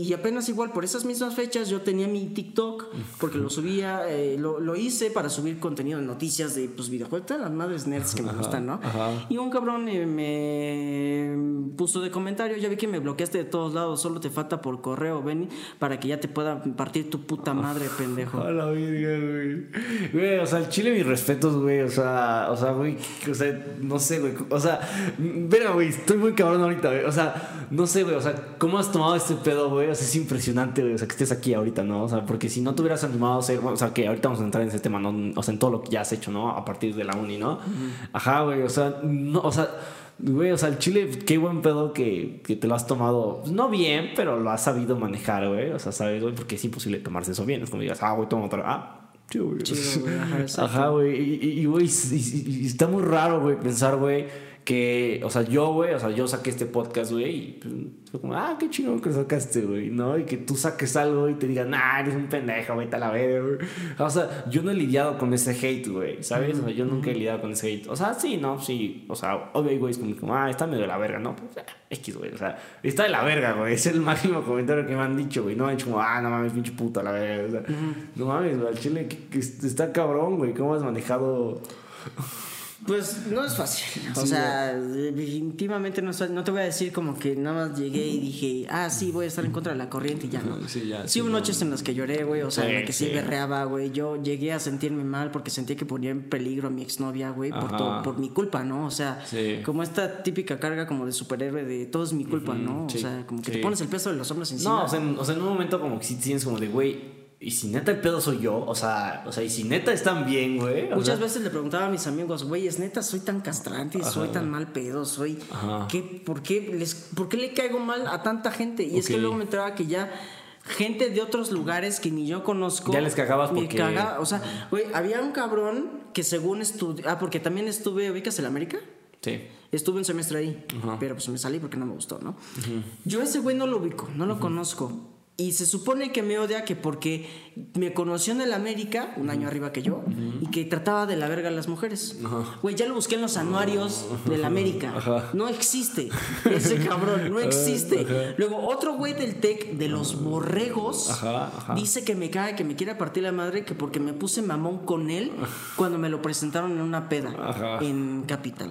y- y apenas igual por esas mismas fechas yo tenía mi TikTok porque lo subía, eh, lo, lo hice para subir contenido de noticias de pues videojuegos, todas las madres nerds que me gustan, ¿no? ajá. Y un cabrón eh, me puso de comentario, ya vi que me bloqueaste de todos lados, solo te falta por correo, ven para que ya te pueda partir tu puta madre, pendejo. A la verga, güey. Güey, o sea, el chile, mis respetos, güey. O sea, o sea, güey. O sea, no sé, güey. O sea, verga, güey. Estoy muy cabrón ahorita, güey. O sea, no sé, güey. O sea, ¿cómo has tomado este pedo, güey? O sea, es impresionante, güey. O sea, que estés aquí ahorita, ¿no? O sea, porque si no te hubieras animado a bueno, o sea, que ahorita vamos a entrar en ese tema, ¿no? O sea, en todo lo que ya has hecho, ¿no? A partir de la uni, ¿no? Ajá, güey. O sea, no, o sea. Güey, o sea, el chile, qué buen pedo que, que te lo has tomado, pues, no bien, pero lo has sabido manejar, güey. O sea, sabes, güey, porque es imposible tomarse eso bien. Es como digas, ah, güey, toma otra. Ah, chido, güey. Chido, güey, ajá, güey. Y, güey, y- y- y está muy raro, güey, pensar, güey, que, o sea, yo, güey, o sea, yo saqué este podcast, güey, y pues, fue como, ah, qué chingón que sacaste, güey, ¿no? Y que tú saques algo y te digan, nah, eres un pendejo, vete a la verga, güey. O sea, yo no he lidiado con ese hate, güey, ¿sabes? O sea, yo nunca he lidiado con ese hate. O sea, sí, no, sí. O sea, obvio, güey, es como, ah, está medio de la verga, ¿no? Pues, ah, X, güey, o sea, está de la verga, güey. Es el máximo comentario que me han dicho, güey. No me han dicho como, ah, no mames, pinche puta, la verga. O sea, no mames, güey, al chile que, que está cabrón, güey. ¿Cómo has manejado? Pues no es fácil. O Sí, sea, definitivamente no, te voy a decir como que nada más llegué y dije, ah, sí, voy a estar en contra de la corriente y ya no. Sí, ya, Sí, sí, hubo no. noches en las que lloré, güey. O sea, en las que sí, berreaba, güey. Yo llegué a sentirme mal porque sentía que ponía en peligro a mi exnovia, güey, por, todo- por mi culpa, ¿no? O sea, como esta típica carga como de superhéroe de todo es mi culpa, ¿no? o sea, como que te pones el peso de los hombres encima. No, o sea, en, o sea, en un momento como que sí tienes como de, güey, y si neta el pedo soy yo, o sea, o sea, y si neta están bien, güey. Muchas sea, veces le preguntaba a mis amigos, güey, es neta, soy tan castrante, soy tan mal pedo, soy. ¿qué, por, qué les, ¿Por qué le caigo mal a tanta gente? Y es que luego me enteraba que ya gente de otros lugares que ni yo conozco. Ya les cagabas porque- cagaba. O sea, güey, había un cabrón que según estudió. Ah, porque también estuve, ¿ubicas en América? Sí. Estuve un semestre ahí, Ajá. pero pues me salí porque no me gustó, ¿no? Yo a ese güey no lo ubico, no lo conozco. Y se supone que me odia que porque me conoció en el América, un año arriba que yo, y que trataba de la verga a las mujeres. Güey, ya lo busqué en los anuarios del América. Ajá. No existe. Ese cabrón, no existe. Luego, otro güey del TEC de los borregos dice que me cae, que me quiere partir la madre, que porque me puse mamón con él cuando me lo presentaron en una peda en Capital.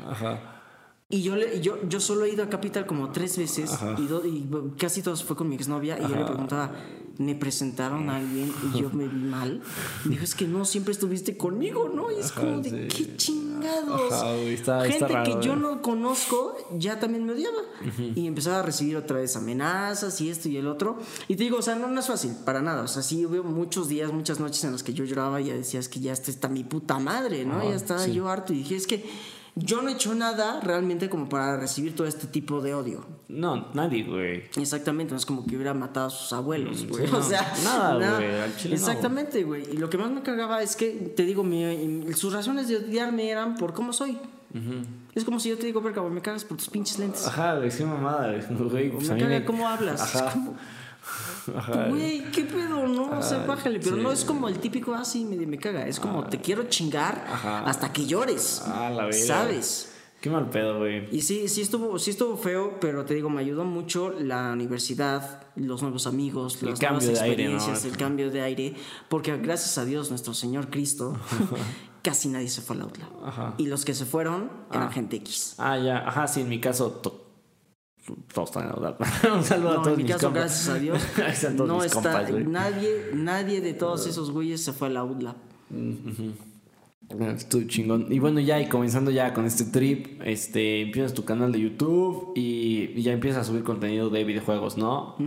Y yo, le, yo, yo solo he ido a Capital como tres veces y, do- y casi todos fue con mi exnovia y yo le preguntaba, ¿me presentaron a alguien y yo me vi mal? Me dijo, es que no, siempre estuviste conmigo, ¿no? Y es Ajá, como de, sí. ¿qué chingados? Ajá, güey, está- Gente está raro, que yo no conozco ya también me odiaba. Y empezaba a recibir otra vez amenazas y esto y el otro. Y te digo, o sea, no, no es fácil, para nada. O sea, sí hubo muchos días, muchas noches en las que yo lloraba y ya decía, es que ya está, está mi puta madre, ¿no? Ya estaba sí. yo harto y dije, es que yo no he hecho nada realmente como para recibir todo este tipo de odio. No, nadie, güey. Exactamente, no es como que hubiera matado a sus abuelos, güey. Mm, no, o sea, nada, na- güey, no. Exactamente, güey. Y lo que más me cagaba es que, te digo, mi- sus razones de odiarme eran por cómo soy. Es como si yo te digo, verga, güey, me cagas por tus pinches lentes. Ajá, güey, qué mamada, güey. güey. Pues me caga me- cómo hablas. Ajá. Es como, Ajá. Güey, qué pedo, ¿no? O sea, bájale. Pero sí. no es como el típico así, me, me caga. Es como te quiero chingar Ajá. hasta que llores. Ah, la verga. ¿Sabes? Qué mal pedo, güey. Y sí, sí estuvo, sí estuvo feo, pero te digo, me ayudó mucho la universidad, los nuevos amigos, El las nuevas de aire, ¿no? experiencias, el cambio de aire, porque gracias a Dios, nuestro Señor Cristo, casi nadie se fue a la UTLA. Ajá. Y los que se fueron eran Ah. gente X. Ah, ya. Ajá, sí, en mi caso. To- todos están. Un saludo a todos en mi mis caso, compas. gracias a Dios, todos no mis está, compas, nadie, nadie de todos esos güeyes se fue a la UDLA. Estuvo chingón. Y bueno, ya y comenzando ya con este trip, este, empiezas tu canal de YouTube y, y ya empiezas a subir contenido de videojuegos, ¿no?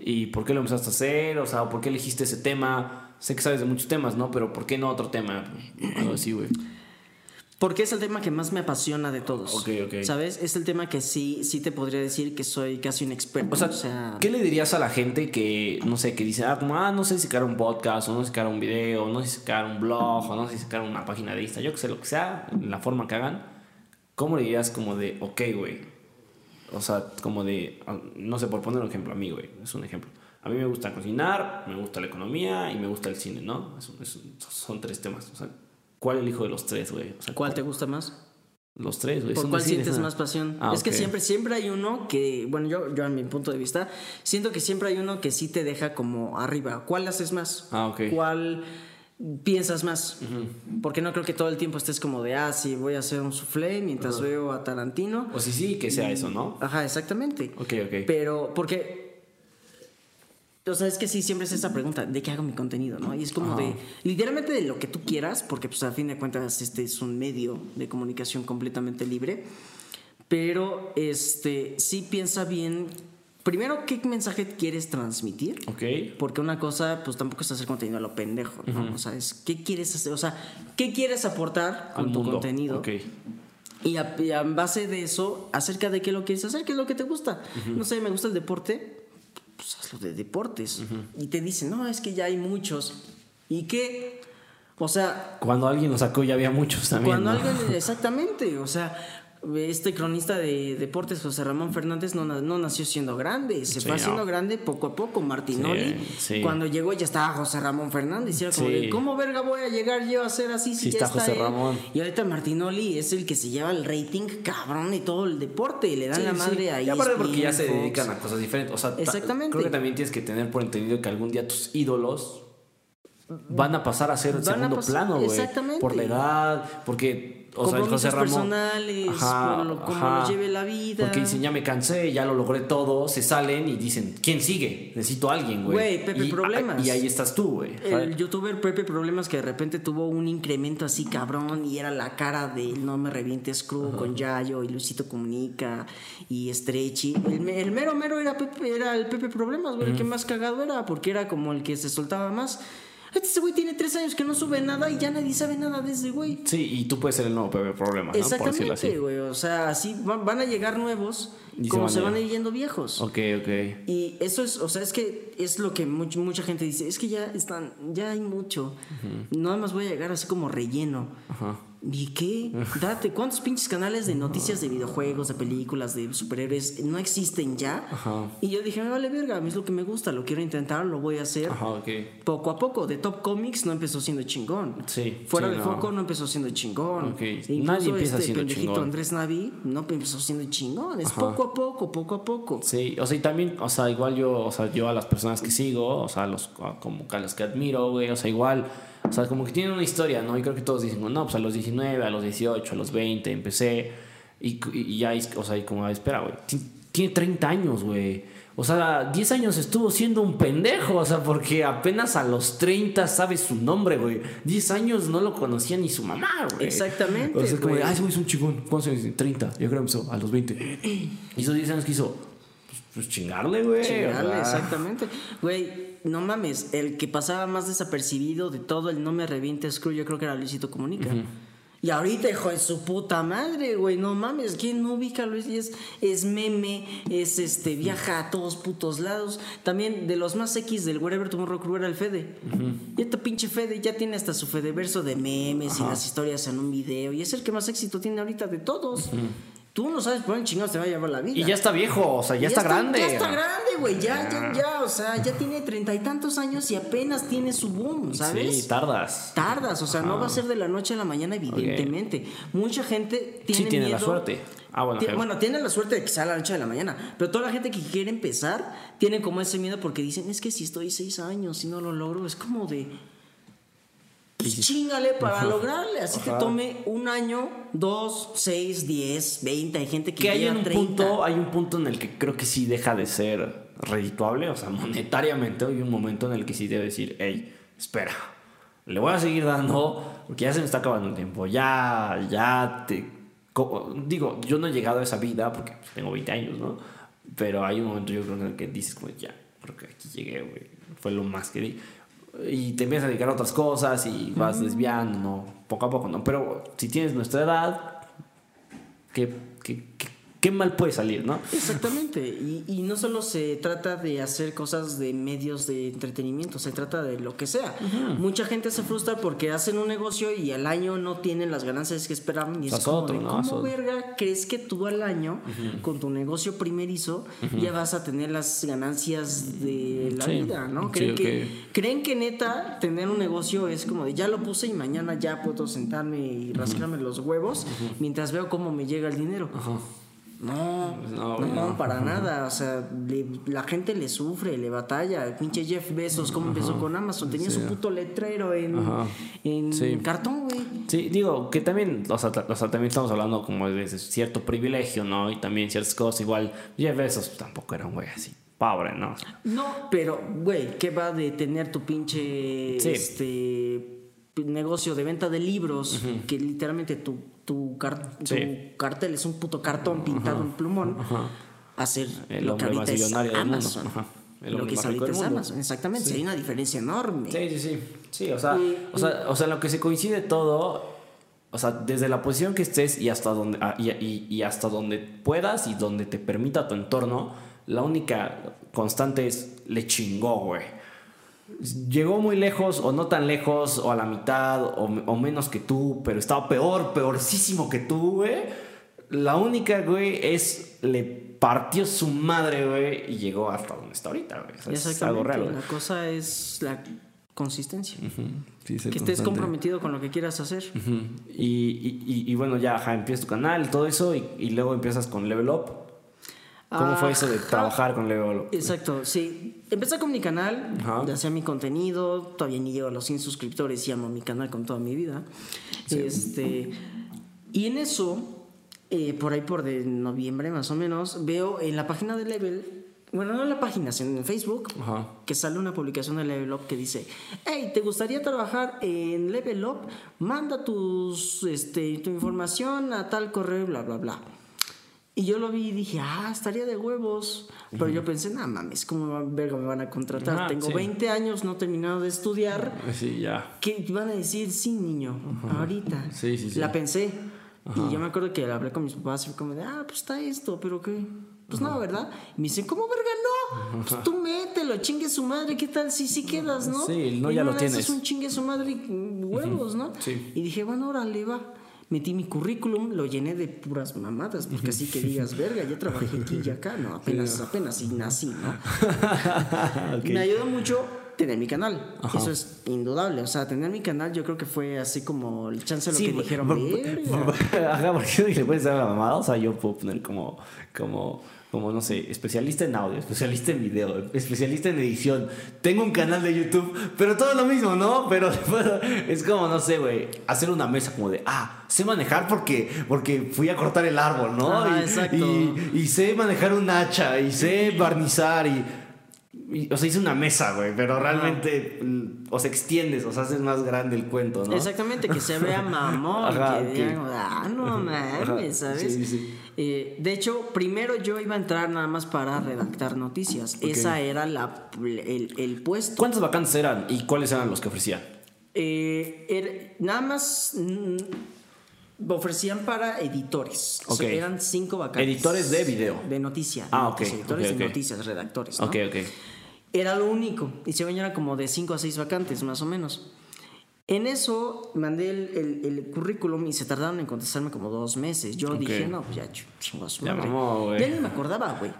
¿Y por qué lo empezaste a hacer? O sea, ¿por qué elegiste ese tema? Sé que sabes de muchos temas, ¿no? Pero ¿por qué no otro tema? Algo así, güey. Porque es el tema que más me apasiona de todos. Ok, ok. ¿Sabes? Es el tema que sí, sí te podría decir que soy casi un experto. O sea, ¿qué le dirías a la gente que, no sé, que dice, ah, como, ah, no sé si sacar un podcast, o no sé si sacar un video, o no sé si sacar un blog, o no sé si sacar una página de Insta, yo que sé, lo que sea, la forma que hagan, ¿cómo le dirías como de, ok, güey? O sea, como de, no sé, por poner un ejemplo, a mí, güey, es un ejemplo. A mí me gusta cocinar, me gusta la economía y me gusta el cine, ¿no? Es- es- son tres temas. O sea, ¿cuál elijo de los tres, güey? O sea, ¿Cuál te gusta más? Los tres, güey. ¿Por cuál sientes más pasión? Ah, es que siempre, siempre hay uno que, bueno, yo, yo a mi punto de vista, siento que siempre hay uno que sí te deja como arriba. ¿Cuál haces más? Ah, ok. ¿Cuál piensas más? Porque no creo que todo el tiempo estés como de, ah, sí, voy a hacer un soufflé mientras veo a Tarantino. O sí, sí, que sea eso, ¿no? Ajá, exactamente. Ok, ok. Pero, porque. O sea, es que sí, siempre es esa pregunta, ¿de qué hago mi contenido? ¿no? Y es como Ajá. de, literalmente de lo que tú quieras, porque pues a fin de cuentas este es un medio de comunicación completamente libre, pero este, sí piensa bien, primero, ¿qué mensaje quieres transmitir? Ok. Porque una cosa, pues tampoco es hacer contenido a lo pendejo, ¿no? O sea, es, ¿qué quieres hacer? O sea, ¿qué quieres aportar con Al tu mundo. contenido? Ok. Y a, y a base de eso, acerca de qué lo quieres hacer, qué es lo que te gusta. No sé, me gusta el deporte, pues hazlo de deportes. Y te dicen, no, es que ya hay muchos. ¿Y qué? O sea, Cuando alguien lo sacó ya había muchos también. cuando ¿no? alguien, exactamente, o sea, este cronista de deportes, José Ramón Fernández, no, na- no nació siendo grande, se Sí, fue haciendo no. grande poco a poco. Martinoli, Sí, sí. cuando llegó ya estaba José Ramón Fernández, y era como Sí. de, ¿cómo verga voy a llegar yo a ser así si Sí ya está José él? Ramón. Y ahorita Martinoli es el que se lleva el rating cabrón y todo el deporte, y le dan Sí, la sí. madre ahí. Y aparte porque ya se dedican a cosas diferentes. O sea, ta- Exactamente. creo que también tienes que tener por entendido que algún día tus ídolos van a pasar a ser a segundo plano, güey. Exactamente. Por la edad, porque. O sea, el José Ramón. personales, por lo- cómo lo lleve la vida. Porque dicen, ya me cansé, ya lo logré todo, se salen y dicen, ¿quién sigue? Necesito a alguien, güey. Güey, Pepe y, Problemas. Y ahí estás tú, güey. El youtuber Pepe Problemas que de repente tuvo un incremento así cabrón y era la cara del No Me Revientes Crew con Yayo y Luisito Comunica y Stretchy. El, el mero mero era, Pepe, era el Pepe Problemas, güey, el que más cagado era porque era como el que se soltaba más. Este güey tiene tres años que no sube nada y ya nadie sabe nada de ese güey. Sí, y tú puedes ser el nuevo Problema, ¿no? Por decirlo así. Exactamente, güey. O sea, así van, a llegar nuevos Y como se van a ir. yendo viejos. Ok, ok. Y eso es, o sea, es que es lo que much- mucha gente dice, es que ya están, ya hay mucho. Nada más voy a llegar así como relleno. Ajá. ¿Y qué? Date, ¿cuántos pinches canales de noticias de videojuegos, de películas, de superhéroes no existen ya? Ajá. Y yo dije, me vale verga, a mí es lo que me gusta, lo quiero intentar, lo voy a hacer. Ajá, ok. Poco a poco, de Top Comics no empezó siendo chingón. Sí, Fuera sí, de no. foco no empezó siendo chingón. Ok, Incluso nadie empieza este siendo pendejito chingón. Andrés Navi no empezó siendo chingón. Es poco a poco, poco a poco. Sí, o sea, y también, o sea, igual yo, o sea, yo a las personas que sigo, o sea, los, como a los que admiro, güey, o sea, igual, o sea, como que tienen una historia, ¿no? Y creo que todos dicen, no, pues a los 19, a los 18, a los 20 empecé, y, y ya, o sea, y como, espera, güey, ti- tiene 30 años, güey. O sea, 10 años estuvo siendo un pendejo, o sea, porque apenas a los 30 sabe su nombre, güey. 10 años no lo conocía ni su mamá, güey. Exactamente, O sea, como ay, ese güey es un chingón. ¿Cuántos años tiene? 30. Yo creo que empezó a los 20. Y esos 10 años que hizo, pues, pues chingarle, güey. Chingarle, sea. exactamente. Güey, no mames, el que pasaba más desapercibido de todo el no me revientes crew, yo creo que era Luisito Comunica. Y ahorita, hijo de su puta madre, güey, no mames, ¿quién no ubica a Luis? Es, es meme, es este, viaja a todos putos lados. También de los más X del Wherever Tomorrow Crew era el Fede. Y este pinche Fede ya tiene hasta su Fedeverso de memes y las historias en un video. Y es el que más éxito tiene ahorita de todos. Tú no sabes por dónde chingados te va a llevar la vida. Y ya está viejo, o sea, ya, está, grande. Ya está grande, güey. Ya, ya, ya. O sea, ya tiene treinta y tantos años y apenas tiene su boom, ¿sabes? Sí, tardas. Tardas, o sea, no va a ser de la noche a la mañana, evidentemente. Mucha gente tiene Sí, tiene la suerte. Ah, bueno, Ti- ok. bueno, tiene la suerte de que sea a la noche de la mañana. Pero toda la gente que quiere empezar tiene como ese miedo porque dicen, es que si estoy seis años y no lo logro, es como de. Pues chingale para lograrle. Así te tome un año, dos, seis, diez, veinte. Hay gente que, Que hay un a 30. punto, hay un punto en el que creo que sí deja de ser redituable, o sea, monetariamente hay un momento en el que sí debe decir, hey, espera, le voy a seguir dando porque ya se me está acabando el tiempo, ya, ya te... Digo, yo no he llegado a esa vida porque tengo 20 años, ¿no? Pero hay un momento yo creo en el que dices, como, ya, creo que aquí llegué, güey, fue lo más que di. Y te empiezas a dedicar a otras cosas y vas desviando, ¿no? Poco a poco, ¿no? Pero si tienes nuestra edad, ¿qué, qué, qué, qué mal puede salir, no? Exactamente, y, y no solo se trata de hacer cosas de medios de entretenimiento, se trata de lo que sea. Mucha gente se frustra porque hacen un negocio y al año no tienen las ganancias que esperaban y es como. ¿cómo verga crees que tú al año con tu negocio primerizo ya vas a tener las ganancias de la Sí. vida, ¿no? Sí, Creen, que, creen que neta tener un negocio es como de ya lo puse y mañana ya puedo sentarme y rascarme los huevos mientras veo cómo me llega el dinero. No, Pues no, no, güey, no. para nada. O sea, le- la gente le sufre, le batalla. Pinche Jeff Bezos, ¿cómo empezó con Amazon? Tenía su puto letrero en, en Sí. cartón, güey. Sí, digo, que también, o sea, ta- o sea, también estamos hablando como de cierto privilegio, ¿no? Y también ciertas cosas, igual, Jeff Bezos tampoco era un güey así, pobre, ¿no? No, pero, güey, ¿qué va de tener tu pinche Sí. este negocio de venta de libros que literalmente tu, tu, car- tu cartel es un puto cartón pintado en plumón? Hacer El lo que ahorita es. Amazon. El Lo que es ahorita es. Amazon. Exactamente, hay una diferencia enorme. Sí, sí, sí. Sí, o sea, Y- o sea, o sea, en lo que se coincide todo, o sea, desde la posición que estés y hasta donde, ah, y, y- y hasta donde puedas y donde te permita tu entorno, la única constante es le chingó, güey. Llegó muy lejos o no tan lejos o a la mitad o, o menos que tú, pero estaba peor, peorcísimo que tú, güey. La única, güey, es le partió su madre, güey, y llegó hasta donde está ahorita, güey. O sea, es algo real. La cosa es la consistencia. Sí, Que estés constante. comprometido con lo que quieras hacer. Y, y, y- y bueno, ya empiezas tu canal, todo eso, y luego empiezas con Level Up. ¿Cómo fue eso de Ajá. trabajar con Level Up? Exacto, sí. Empecé con mi canal, Ajá. hacía mi contenido, todavía ni llego a los 100 suscriptores y amo mi canal con toda mi vida. Este, y en eso, eh, por ahí por de noviembre más o menos, veo en la página de Level, bueno, no en la página, sino en Facebook, Ajá. que sale una publicación de Level Up que dice, hey, ¿te gustaría trabajar en Level Up? Manda tus, este, tu información a tal correo, bla, bla, bla. Y yo lo vi y dije, ah, estaría de huevos. Pero yo pensé, no mames, ¿cómo verga me van a contratar? Ajá, Tengo sí. 20 años, no he terminado de estudiar. Sí, ya. ¿Qué van a decir? Sí, niño, ahorita. Sí, sí, sí. La pensé. Y yo me acuerdo que hablé con mis papás y fue como de, ah, pues está esto, pero qué. Pues no, ¿verdad? Y me dicen, ¿cómo verga no? Pues tú mételo, chingue su madre, ¿qué tal si sí quedas, no? Sí, no, Y ya lo tienes. un chingue su madre y huevos, ¿no? Sí. Y dije, bueno, órale, va. Metí mi currículum, lo llené de puras mamadas, porque así que digas, verga, ya trabajé aquí y acá, no, apenas, apenas y nací, ¿no? Ok. Me ayudó mucho tener mi canal. Eso es indudable. O sea, tener mi canal yo creo que fue así como el chance de lo Sí, que por- dijeron. Ajá, porque le puedes dar la mamada. O sea, yo puedo poner como, como, como, no sé, especialista en audio, especialista en video, especialista en edición. Tengo un canal de YouTube, pero todo lo mismo, ¿no? Pero es como, no sé, güey, hacer una mesa como de, ah, sé manejar porque, porque fui a cortar el árbol, ¿no? Ah, y, exacto. y- y sé manejar un hacha, y sé barnizar, y. y, o sea, hice una mesa, güey, pero realmente, mm, o sea, extiendes, o sea, haces más grande el cuento, ¿no? Exactamente, que se vea mamón, Ajá, que digan, ah, no mames, ¿sabes? Sí, sí. Eh, de hecho, primero yo iba a entrar nada más para redactar noticias. Esa era la, el, el puesto. ¿Cuántas vacantes eran y cuáles eran los que ofrecían? Eh, era- nada más mm, ofrecían para editores. O sea, eran cinco vacantes. Editores de video. De noticias. Ah, de ok, noticias, Editores de noticias, redactores. ¿no? Ok, ok. Era lo único. Y se venían como de 5 a 6 vacantes, más o menos. En eso mandé el, el- el currículum y se tardaron en contestarme como dos meses. Yo dije, no, pues ya ch- chingo a su Ya mamó. Ya ni me acordaba, güey.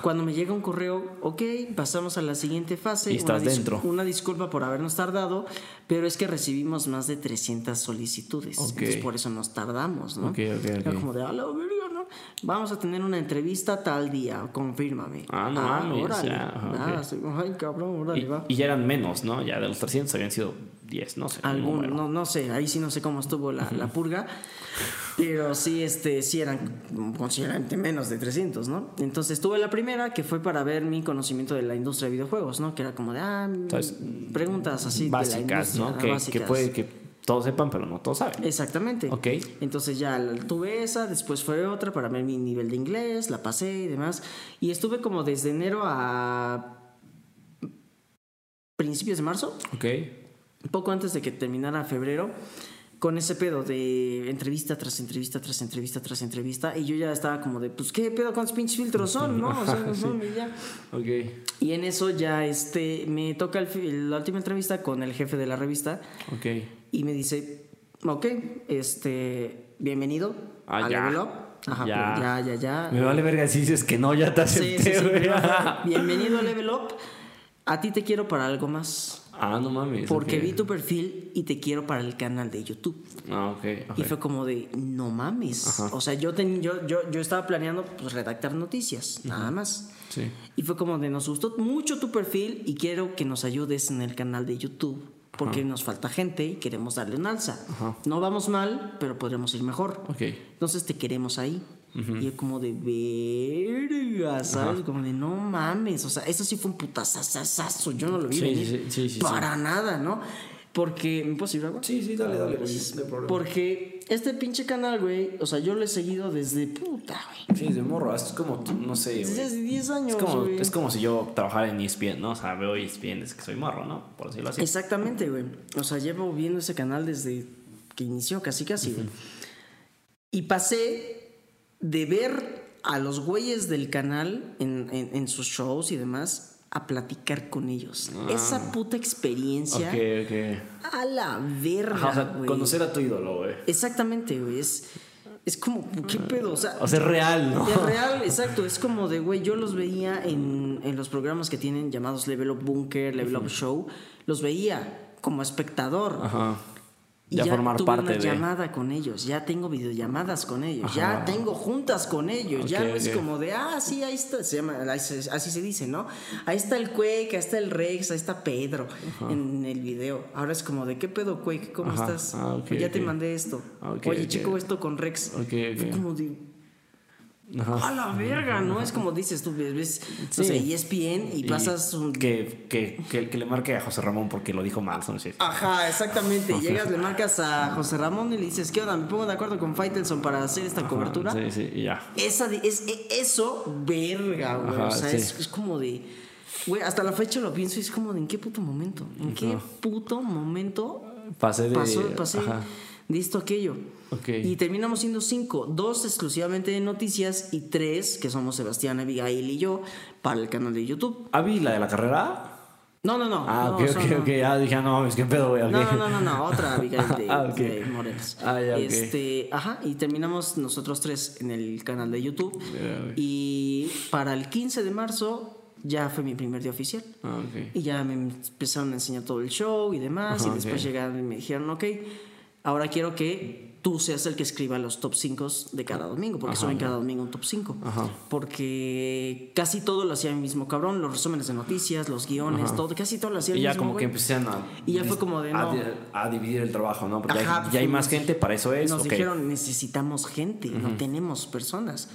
Cuando me llega un correo, ok, pasamos a la siguiente fase. Y estás una dentro. Una disculpa por habernos tardado, pero es que recibimos más de 300 solicitudes. Ok. Entonces por eso nos tardamos, ¿no? Ok, ok, Era como de, a la verga, ¿no? Vamos a tener una entrevista tal día, confírmame. Ah, no mames, órale. ya, Ah, sí, ay, cabrón, órale, Y, va. y ya eran menos, ¿no? Ya de los 300 habían sido 10, no sé. Algún, no, no sé, ahí sí no sé cómo estuvo la, la purga, pero sí, este, sí eran considerablemente menos de 300, ¿no? Entonces tuve la primera que fue para ver mi conocimiento de la industria de videojuegos, ¿no? Que era como de, ah, preguntas así Básicas, de la ¿no? ah, Que, que básicas. puede que todos sepan, pero no todos saben. Exactamente. Ok. Entonces ya tuve esa, después fue otra para ver mi nivel de inglés, la pasé y demás. Y estuve como desde enero a principios de marzo, Ok. Poco antes de que terminara febrero, con ese pedo de entrevista tras entrevista tras entrevista tras entrevista. Y yo ya estaba como de, pues, ¿qué pedo? ¿Cuántos pinches filtros son? ¿No? O sea, no son, y ya. Ok. Y en eso ya este, me toca el la última entrevista con el jefe de la revista Ok. y me dice, ok, este, bienvenido Ah, a ya. Level Up. Ajá, Ya. pero ya, ya, ya. Me vale verga si dices que no, ya te Sí, acepté, sí, sí, bienvenido a Level Up. A ti te quiero para algo más. Ah, no mames. Porque ok. vi tu perfil y te quiero para el canal de YouTube. Ah, ok. ok. Y fue como de, no mames. O sea, yo, ten- yo, yo, yo estaba planeando pues, redactar noticias, nada más. Sí. Y fue como de, nos gustó mucho tu perfil y quiero que nos ayudes en el canal de YouTube. Porque nos falta gente y queremos darle un alza. No vamos mal, pero podremos ir mejor. Ok. Entonces te queremos ahí. Y yo como de verga, ¿sabes? Como de no mames. O sea, eso sí fue un putazazazazo. Yo no lo vi Sí, venir. sí, sí, para nada, ¿no? Porque. ¿Me puedo algo? Sí, sí, dale, dale, güey. Pues, No hay problema. Porque este pinche canal, güey, o sea, yo lo he seguido desde puta, güey. Sí, de morro. Es como, no sé, Desde güey. hace 10 años, Es como, güey. es como si yo trabajara en ESPN, ¿no? O sea, veo ESPN desde que soy morro, ¿no? Por decirlo así. Exactamente, güey. O sea, llevo viendo ese canal desde que inició, casi casi, güey. Y pasé de ver a los güeyes del canal en, en- en sus shows y demás a platicar con ellos. Esa puta experiencia Ah. A la verga, Ajá, o sea, güey. conocer a tu ídolo, güey. Exactamente, güey. Es, es como, ¿qué pedo? O sea, O sea, es real, ¿no? Es real, exacto. Es como de, güey, yo los veía en, en los programas que tienen llamados Level Up Bunker, Level Up Show. Los veía como espectador. Ajá. Y Ya, ya, formar tuve parte una de. llamada con ellos, ya tengo videollamadas con ellos, ya tengo juntas con ellos, ya no es como de, ah, sí, ahí está, se llama, así se dice, ¿no? Ahí está el Quake, ahí está el Rex, ahí está Pedro en el video. Ahora es como de, ¿qué pedo, Quake? ¿Cómo Ajá. estás? Ah, ya te mandé esto. Ah, Oye, chico, esto con Rex. Fue como de, Ajá. a la verga, ¿no? Es como dices tú, ves, ves no Sí. sé, ESPN y, Y pasas un... Que, que, que, que le marque a José Ramón porque lo dijo mal, no sé. Ajá, exactamente. Llegas, le marcas a José Ramón y le dices, ¿qué onda? ¿Me pongo de acuerdo con Faitelson para hacer esta cobertura? Sí, sí, y ya. Esa de- es, e- eso, verga, güey. O sea, sí. es, es como de. Güey, hasta la fecha lo pienso y es como de en qué puto momento. ¿En qué puto momento Pasé de. pasó, pasé de esto aquello? Ok. Y terminamos siendo cinco: dos exclusivamente de noticias y tres, que somos Sebastián, Abigail y yo, para el canal de YouTube. ¿Avi, la de la carrera? No, no, no. Ah, no, ok, ok, ok. Ah, dije, ah, no mames, qué pedo, güey. ok. No, no, no, no, no, otra Abigail de, Ah, ok. de Morelos. Ah, ya, ok. Este, ajá, y terminamos nosotros tres en el canal de YouTube. Güey. Y para el 15 de marzo ya fue mi primer día oficial. Ah, ok. Y ya me empezaron a enseñar todo el show y demás. Ajá, y después ok. llegaron y me dijeron, ok, ahora quiero que tú seas el que escriba los top 5 de cada domingo, porque Ajá, suben cada domingo un top 5. Ajá. Porque casi todo lo hacía el mismo cabrón, los resúmenes de noticias, los guiones, todo, casi todo lo hacía el Y ya mismo como que empezaron a. Y ya fue como de, no. a dividir el trabajo, ¿no? Porque Ajá, ya, ya hay más gente, para eso es. Nos dijeron, necesitamos gente, no tenemos personas.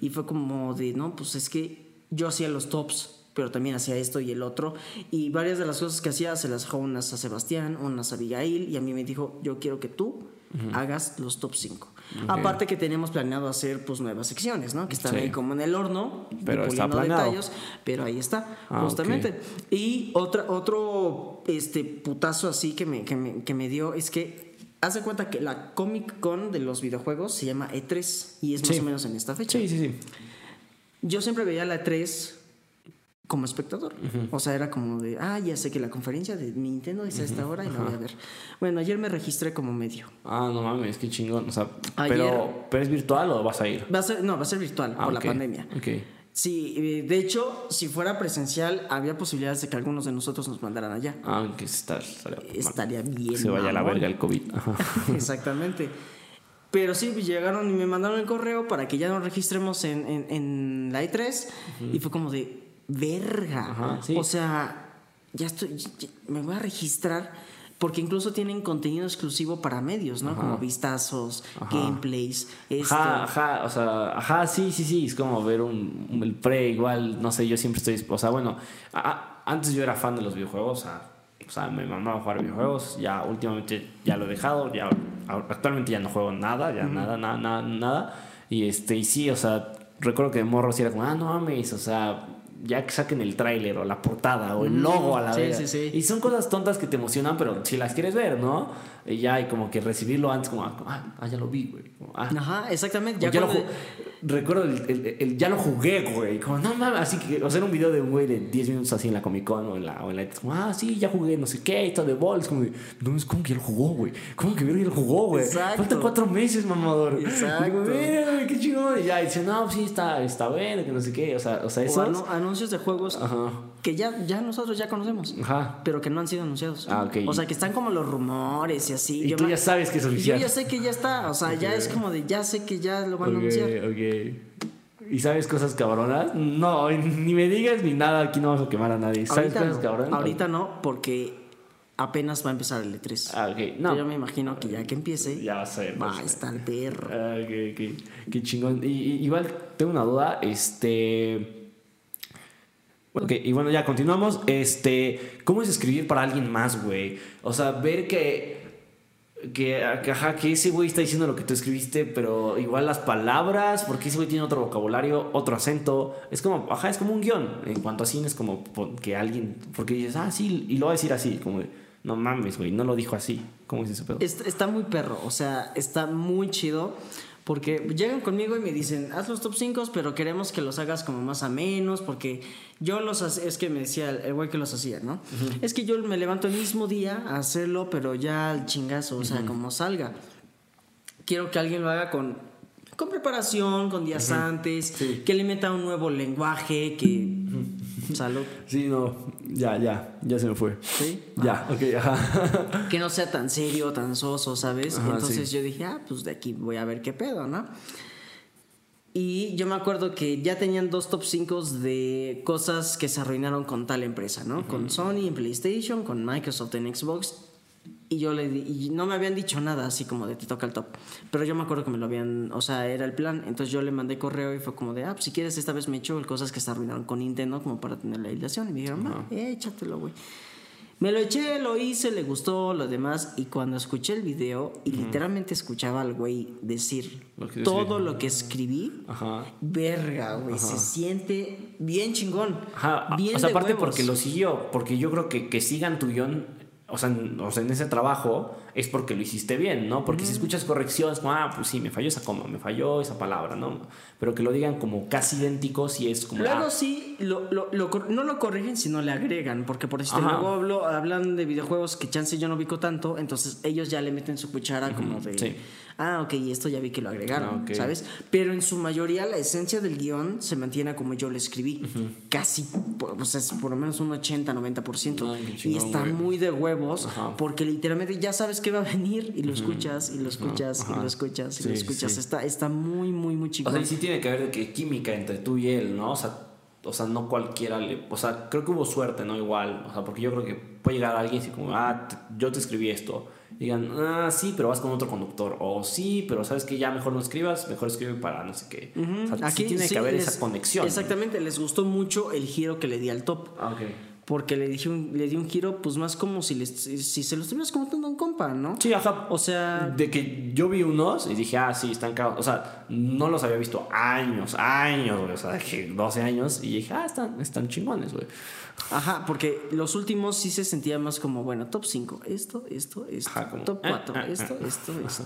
Y fue como de, no, pues es que yo hacía los tops, pero también hacía esto y el otro. Y varias de las cosas que hacía se las dejó unas a Sebastián, unas a Abigail, y a mí me dijo, yo quiero que tú hagas los top 5. Aparte que teníamos planeado hacer pues nuevas secciones, ¿no? Que están Sí. ahí como en el horno, Pero está planeado. detalles, pero ahí está, Ah, justamente. Y otra, otro este, putazo así que me, que, me, que me dio es que haz de cuenta que la Comic Con de los videojuegos se llama E3 y es más o menos en esta fecha. Sí, sí, sí. Yo siempre veía la E3 como espectador. O sea, era como de, ah, ya sé que la conferencia de Nintendo es a esta hora y la voy a ver. Bueno, ayer me registré como medio. Ah, no mames, qué chingón. O sea, Ayer- pero, ¿pero es virtual o vas a ir? Va a ser, no, va a ser virtual Ah, por la pandemia. Ok. Sí, eh, de hecho, si fuera presencial, había posibilidades de que algunos de nosotros nos mandaran allá. Ah, que está, estaría, Estaría bien. Se vaya a la verga el COVID. Exactamente. Pero sí, pues, llegaron y me mandaron el correo para que ya nos registremos en, en, en la E3 y fue como de verga. Ajá, sí. O sea, ya estoy, ya- me voy a registrar porque incluso tienen contenido exclusivo para medios, ¿no? Como vistazos, gameplays, esto. Ajá, ajá, o sea, ajá, sí, sí, sí, es como ver un, un- el pre igual, no sé, yo siempre estoy, o sea, bueno, a- antes yo era fan de los videojuegos, o sea, o sea, me mamaba jugar videojuegos, ya últimamente ya lo he dejado, ya actualmente ya no juego nada, ya nada, nada, nada, nada, y este, y sí, o sea, recuerdo que de morro sí era como, ah, no mames, o sea, ya que saquen el tráiler o la portada o el logo a la sí, vez. sí, sí. Y son cosas tontas que te emocionan, pero si las quieres ver, ¿no? Y ya, y como que recibirlo antes, como, ah, ah, ya lo vi, güey. Ah, Ajá, exactamente. ya Ya, cuando- recuerdo el, el- el- ya lo jugué, güey. Como, no mames, así que, o sea, era un video de un güey de 10 minutos así en la Comic Con o en la, o en la como, ah, sí, ya jugué, no sé qué, esto de Balls. Como, no, es como que ya lo jugó, güey. ¿Cómo que ya lo jugó, güey? Exacto. Faltan cuatro meses, mamador. Exacto. Y digo, mira, güey, qué chingón. Y ya, dice, no, sí, está, está bueno, que no sé qué. O sea, o sea eso. anu- anuncios de juegos Ajá. Que ya, ya nosotros ya conocemos. Ajá. Pero que no han sido anunciados. Ah, ok. O sea, que están como los rumores y así. Y Yo tú me- ya sabes que es Yo oficial. ya sé que ya está. O sea, ya es como de, ya sé que ya lo van a Ok, anunciar. ok. ¿Y sabes cosas cabronas? No, ni me digas ni nada, aquí no vamos a quemar a nadie. ¿Sabes Ahorita cosas no, cabronas? ahorita no, porque apenas va a empezar el E3. Ah, ok. No. Yo me imagino que ya que empiece, Ya va a va a estar perro. Ah, qué, qué- qué chingón. Y- igual tengo una duda. Este. Ok, y bueno, ya continuamos. Este. ¿Cómo es escribir para alguien más, güey? O sea, ver que. Que, ajá, que ese güey está diciendo lo que tú escribiste, pero igual las palabras, porque ese güey tiene otro vocabulario, otro acento. Es como, ajá, es como un guion. En cuanto a cine, es como que alguien. Porque dices, ah, sí, y lo va a decir así, como no mames, güey, no lo dijo así. ¿Cómo es ese pedo? Está muy perro, o sea, está muy chido. Porque llegan conmigo y me dicen, haz los top 5, pero queremos que los hagas como más a menos, porque yo los es que me decía el güey que los hacía, ¿no? Es que yo me levanto el mismo día a hacerlo, pero ya al chingazo, o sea, como salga. Quiero que alguien lo haga con, con preparación, con días antes, que le meta un nuevo lenguaje, que... Salud. Sí, no, ya, ya, ya se me fue. ¿Sí? Ya, ok, ajá. que no sea tan serio, tan soso, ¿sabes? Ajá, Entonces sí. yo dije, ah, pues de aquí voy a ver qué pedo, ¿no? Y yo me acuerdo que ya tenían dos top 5 de cosas que se arruinaron con tal empresa, ¿no? Con Sony en PlayStation, con Microsoft en Xbox. Y yo le di, y no me habían dicho nada así como de te toca el top. Pero yo me acuerdo que me lo habían, o sea, era el plan. Entonces yo le mandé correo y fue como de, ah, pues si quieres, esta vez me echo el cosas que se arruinaron con Nintendo como para tener la hilación. Y me dijeron, va, échatelo, güey. Me lo eché, lo hice, le gustó, lo demás. Y cuando escuché el video y literalmente escuchaba al güey decir Lo todo lo que escribí, Ajá. verga, güey, se siente bien chingón. Ajá, bien o sea, aparte huevos. porque lo siguió, porque yo creo que que sigan tu guion, o sea, en, o sea, en ese trabajo es porque lo hiciste bien, ¿no? Porque si escuchas correcciones, como, ah, pues sí, me falló esa coma, me falló esa palabra, ¿no? Pero que lo digan como casi idénticos y es como, Luego ah, sí, lo, lo- lo no lo corrigen, sino le agregan, porque por Ajá. luego hablo, hablan de videojuegos que chance yo no ubico tanto, entonces ellos ya le meten su cuchara como de, sí. Ah, ok, y esto ya vi que lo agregaron, Ah, ok. ¿sabes? Pero en su mayoría la esencia del guion se mantiene como yo lo escribí, casi, por- o sea, es por lo menos un 80-90%, Ay, qué y está güey. muy de huevos, Ajá. porque literalmente ya sabes que va a venir y lo escuchas, y lo escuchas, y ajá. lo escuchas, y lo Sí, escuchas, sí. está, está muy, muy, muy O chingón. sea, y sí tiene que haber que química entre tú y él, ¿no? O sea, o sea, no cualquiera le. O sea, creo que hubo suerte, ¿no? Igual. O sea, porque yo creo que puede llegar alguien y como, ah, yo te escribí esto. Digan, ah, sí, pero vas con otro conductor. O sí, pero sabes que ya mejor no escribas, mejor escribe para no sé qué. O sea, sí tiene sí que haber les- esa conexión. Exactamente, les gustó mucho el giro que le di al top. Ah. Porque le, dije un- le di un giro, pues más como si, les- si se lo estuvieras contando a un compa, ¿no? Sí, ajá. O sea, De que yo vi unos y dije, ah, sí, están cagados. O sea, no los había visto años, años, güey. O sea, que 12 años. Y dije, ah, están, están chingones, güey. Ajá, porque los últimos sí se sentía más como, bueno, top 5, esto, esto, esto. Ajá, como, top ah, 4, ah, esto, ah, esto, esto.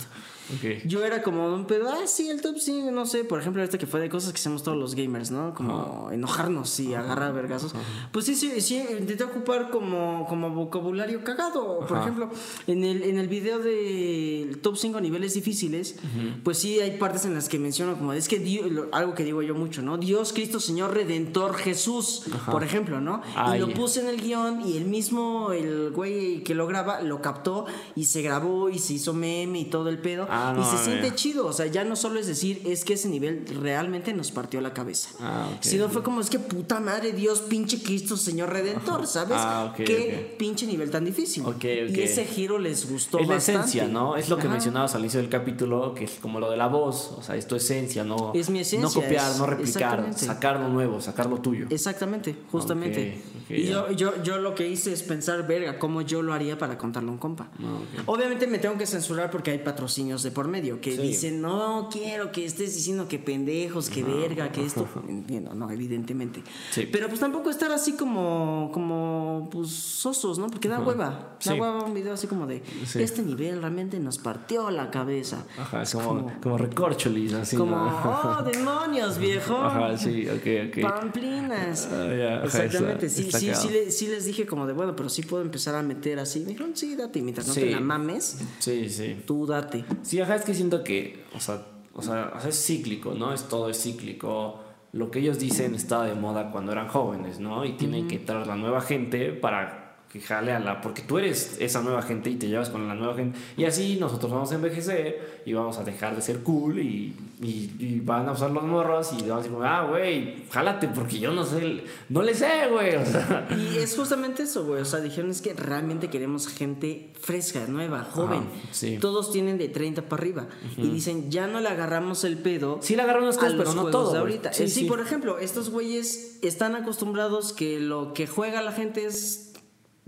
Ok. Yo era como un pedo, ah, sí, el top 5, no sé, por ejemplo, este que fue de cosas que hacemos todos los gamers, ¿no? Como enojarnos y agarrar vergazos. Pues sí, sí, sí, intenté ocupar como, como vocabulario cagado. Por Ajá. ejemplo, en el, en el video del top 5 niveles difíciles, pues sí hay partes en las que menciono como, es que Dios- algo que digo yo mucho, ¿no? Dios, Cristo, Señor, Redentor, Jesús, por ejemplo, ¿no? Ay. Y lo puse en el guion y el mismo, el güey que lo graba, lo captó y se grabó y se hizo meme y todo el pedo. Ah, y se siente chido. O sea, ya no solo es decir, es que ese nivel realmente nos partió la cabeza. Ah. Sino fue como, es que puta madre, Dios, pinche Cristo, Señor Redentor. Redentor, ¿sabes? Ah, ok, Qué pinche nivel tan difícil. Y ese giro les gustó Es la bastante. esencia, ¿no? Es lo que Ajá. mencionabas al inicio del capítulo, que es como lo de la voz, o sea, es tu esencia, no, Es mi esencia, no copiar, es- no replicar, sacar lo nuevo, sacar lo tuyo. Exactamente, justamente. Y yo, yo, yo lo que hice es pensar, verga, cómo yo lo haría para contarle a un compa. Ah, Obviamente me tengo que censurar porque hay patrocinios de por medio que Sí. dicen, no quiero que estés diciendo que pendejos, que verga, que esto. Entiendo, no, evidentemente. Sí. Pero pues tampoco estar así como, como, pues, sosos, ¿no? Porque da hueva. Da Sí. hueva un video así como de, este nivel realmente nos partió la cabeza. Ajá, Es como, como, recorcholis, así, como, ¿no? oh, demonios, viejo. Ajá, sí, ok, ok. Pamplinas. Ah, ajá, Exactamente, está- sí, está sí, sí, sí les dije como de, bueno, pero sí puedo empezar a meter así. Me dijeron, sí, date, mientras no Sí. te la mames, Sí, sí. tú date. Sí, ajá, es que siento que, o sea, o sea, o sea, es cíclico, ¿no? Es todo es cíclico. Lo que ellos dicen estaba de moda cuando eran jóvenes, ¿no? Y tienen que traer la nueva gente para que jale a la... Porque tú eres esa nueva gente y te llevas con la nueva gente. Y así nosotros vamos a envejecer y vamos a dejar de ser cool y, y, y van a usar los morros y van a decir, ah, güey, jálate porque yo no sé, no le sé, güey. O sea, Y es justamente eso, güey. O sea, dijeron es que realmente queremos gente fresca, nueva, joven. sí. Todos tienen de 30 para arriba. Y dicen, ya no le agarramos el pedo. Sí le agarran unas a cosas, los pero no todo, de güey. ahorita. Sí, Sí, sí. por ejemplo, estos güeyes están acostumbrados que lo que juega la gente es,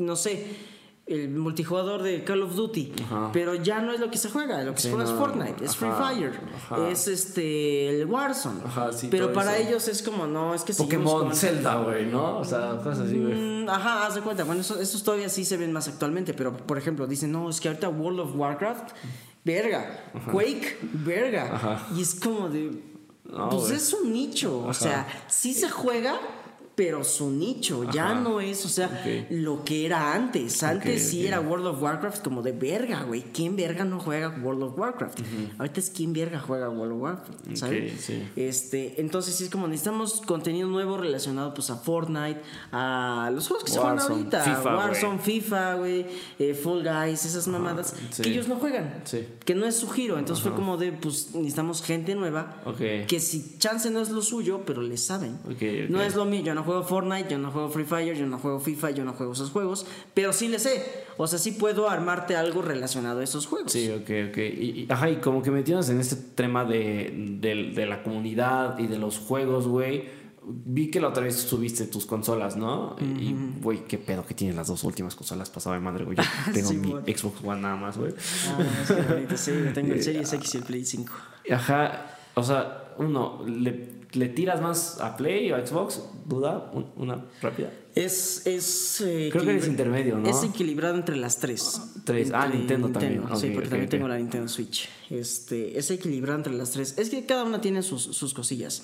no sé, el multijugador de Call of Duty. Ajá. Pero ya no es lo que se juega. Lo que se Sí, juega es. Fortnite, es Free. Fire, Ajá. es este el Warzone. Ajá, sí, pero para eso. ellos es como, no, es que Pokémon, con- Zelda, güey, ¿no? O sea, cosas así, güey. Mm, Ajá, haz de cuenta. Bueno, eso- esos todavía sí se ven más actualmente, pero por ejemplo, dicen, no, es que ahorita World of Warcraft, verga. Quake, verga. Ajá. Y es como de. No, pues es un nicho. O sea, sí se juega. Pero su nicho ya no es, o sea, lo que era antes. Antes sí ok. era World of Warcraft como de verga, güey. ¿Quién verga no juega World of Warcraft? Ahorita es quién verga juega World of Warcraft, ¿sabes? Sí. Este, entonces sí es como necesitamos contenido nuevo relacionado pues a Fortnite, a los juegos que se juegan ahorita, FIFA, Warzone. FIFA, güey, eh, Fall Guys, esas mamadas sí. que ellos no juegan, Sí. que no es su giro, entonces fue como de pues necesitamos gente nueva que si chance no es lo suyo, pero le saben. No es lo mío, yo no juego Fortnite, yo no juego Free Fire, yo no juego FIFA, yo no juego esos juegos, pero sí le sé, o sea, sí puedo armarte algo relacionado a esos juegos. Sí, ok, ok. Y, y- ajá, y como que metiéndonos en este tema de, de, de la comunidad y de los juegos, güey. Vi que la otra vez subiste tus consolas, ¿no? Y, güey, qué pedo que tienen las dos últimas consolas pasado de madre, güey. Yo tengo Sí, mi. Xbox One nada más, güey. Ah, es que ahorita sí, tengo el Series X y el Play 5. Ajá, o sea, uno, ¿le, le tiras más a Play o a Xbox? ¿Duda? Un- una rápida. Es, es eh, Creo que eres intermedio, ¿no? Es equilibrado entre las tres. Tres. Ah, Nintendo también. sí, porque también tengo la Nintendo Switch. Este, es equilibrado entre las tres. Es que cada una tiene sus, sus cosillas.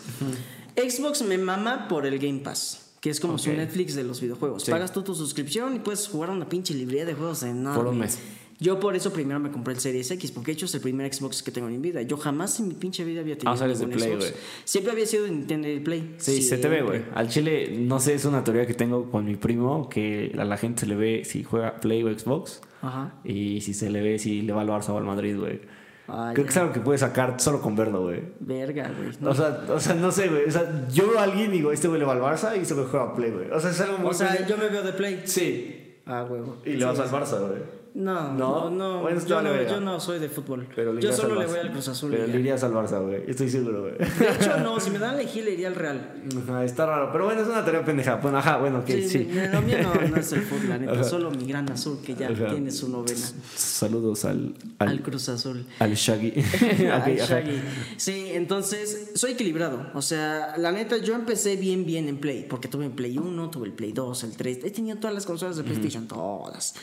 Xbox me mama por el Game Pass. Que es como su. Netflix de los videojuegos. Sí. Pagas tú tu suscripción y puedes jugar una pinche librería de juegos enorme. Por un mes. Yo por eso primero me compré el Series X, porque de hecho es el primer Xbox que tengo en mi vida. Yo jamás en mi pinche vida había tenido Ah, o sea, eres de Play, güey. Siempre había sido de Nintendo y Play. Sí, se te ve, güey. Al chile, no sé, es una teoría que tengo con mi primo, que a la gente se le ve si juega Play o Xbox. Ajá. Y si se le ve si le va al Barça o al Madrid, güey. Ah, Creo ya. que es algo que puedes sacar solo con verlo, güey. Verga, güey. O sea, o sea, no sé, güey. O sea, yo veo a alguien y digo, este güey le va al Barça y este güey juega a Play, güey. O sea, es algo muy... O sea, yo me veo de Play. Sí. Ah, huevo. Y le vas al Barça, güey. No, ¿No? no, no. Bueno, yo, no yo no soy de fútbol. Pero yo solo le voy al Cruz Azul. Pero le irías al Barça, güey. Estoy seguro, güey. De hecho, no, si me dan a elegir, le iría al Real. Ajá, está raro. Pero bueno, es una teoría pendeja. Bueno, ajá, bueno, ok, sí. sí, mi- Lo mío no, no es el fútbol, la neta. Ajá. Solo mi gran azul, que ya Ajá. tiene su novena. Saludos al... Al, Al, Cruz Azul. al Shaggy. Al. Shaggy. Sí, entonces soy equilibrado. O sea, la neta, yo empecé bien, bien en Play. Porque tuve el Play 1, tuve el Play 2, el 3. He tenido todas las consolas de PlayStation, todas.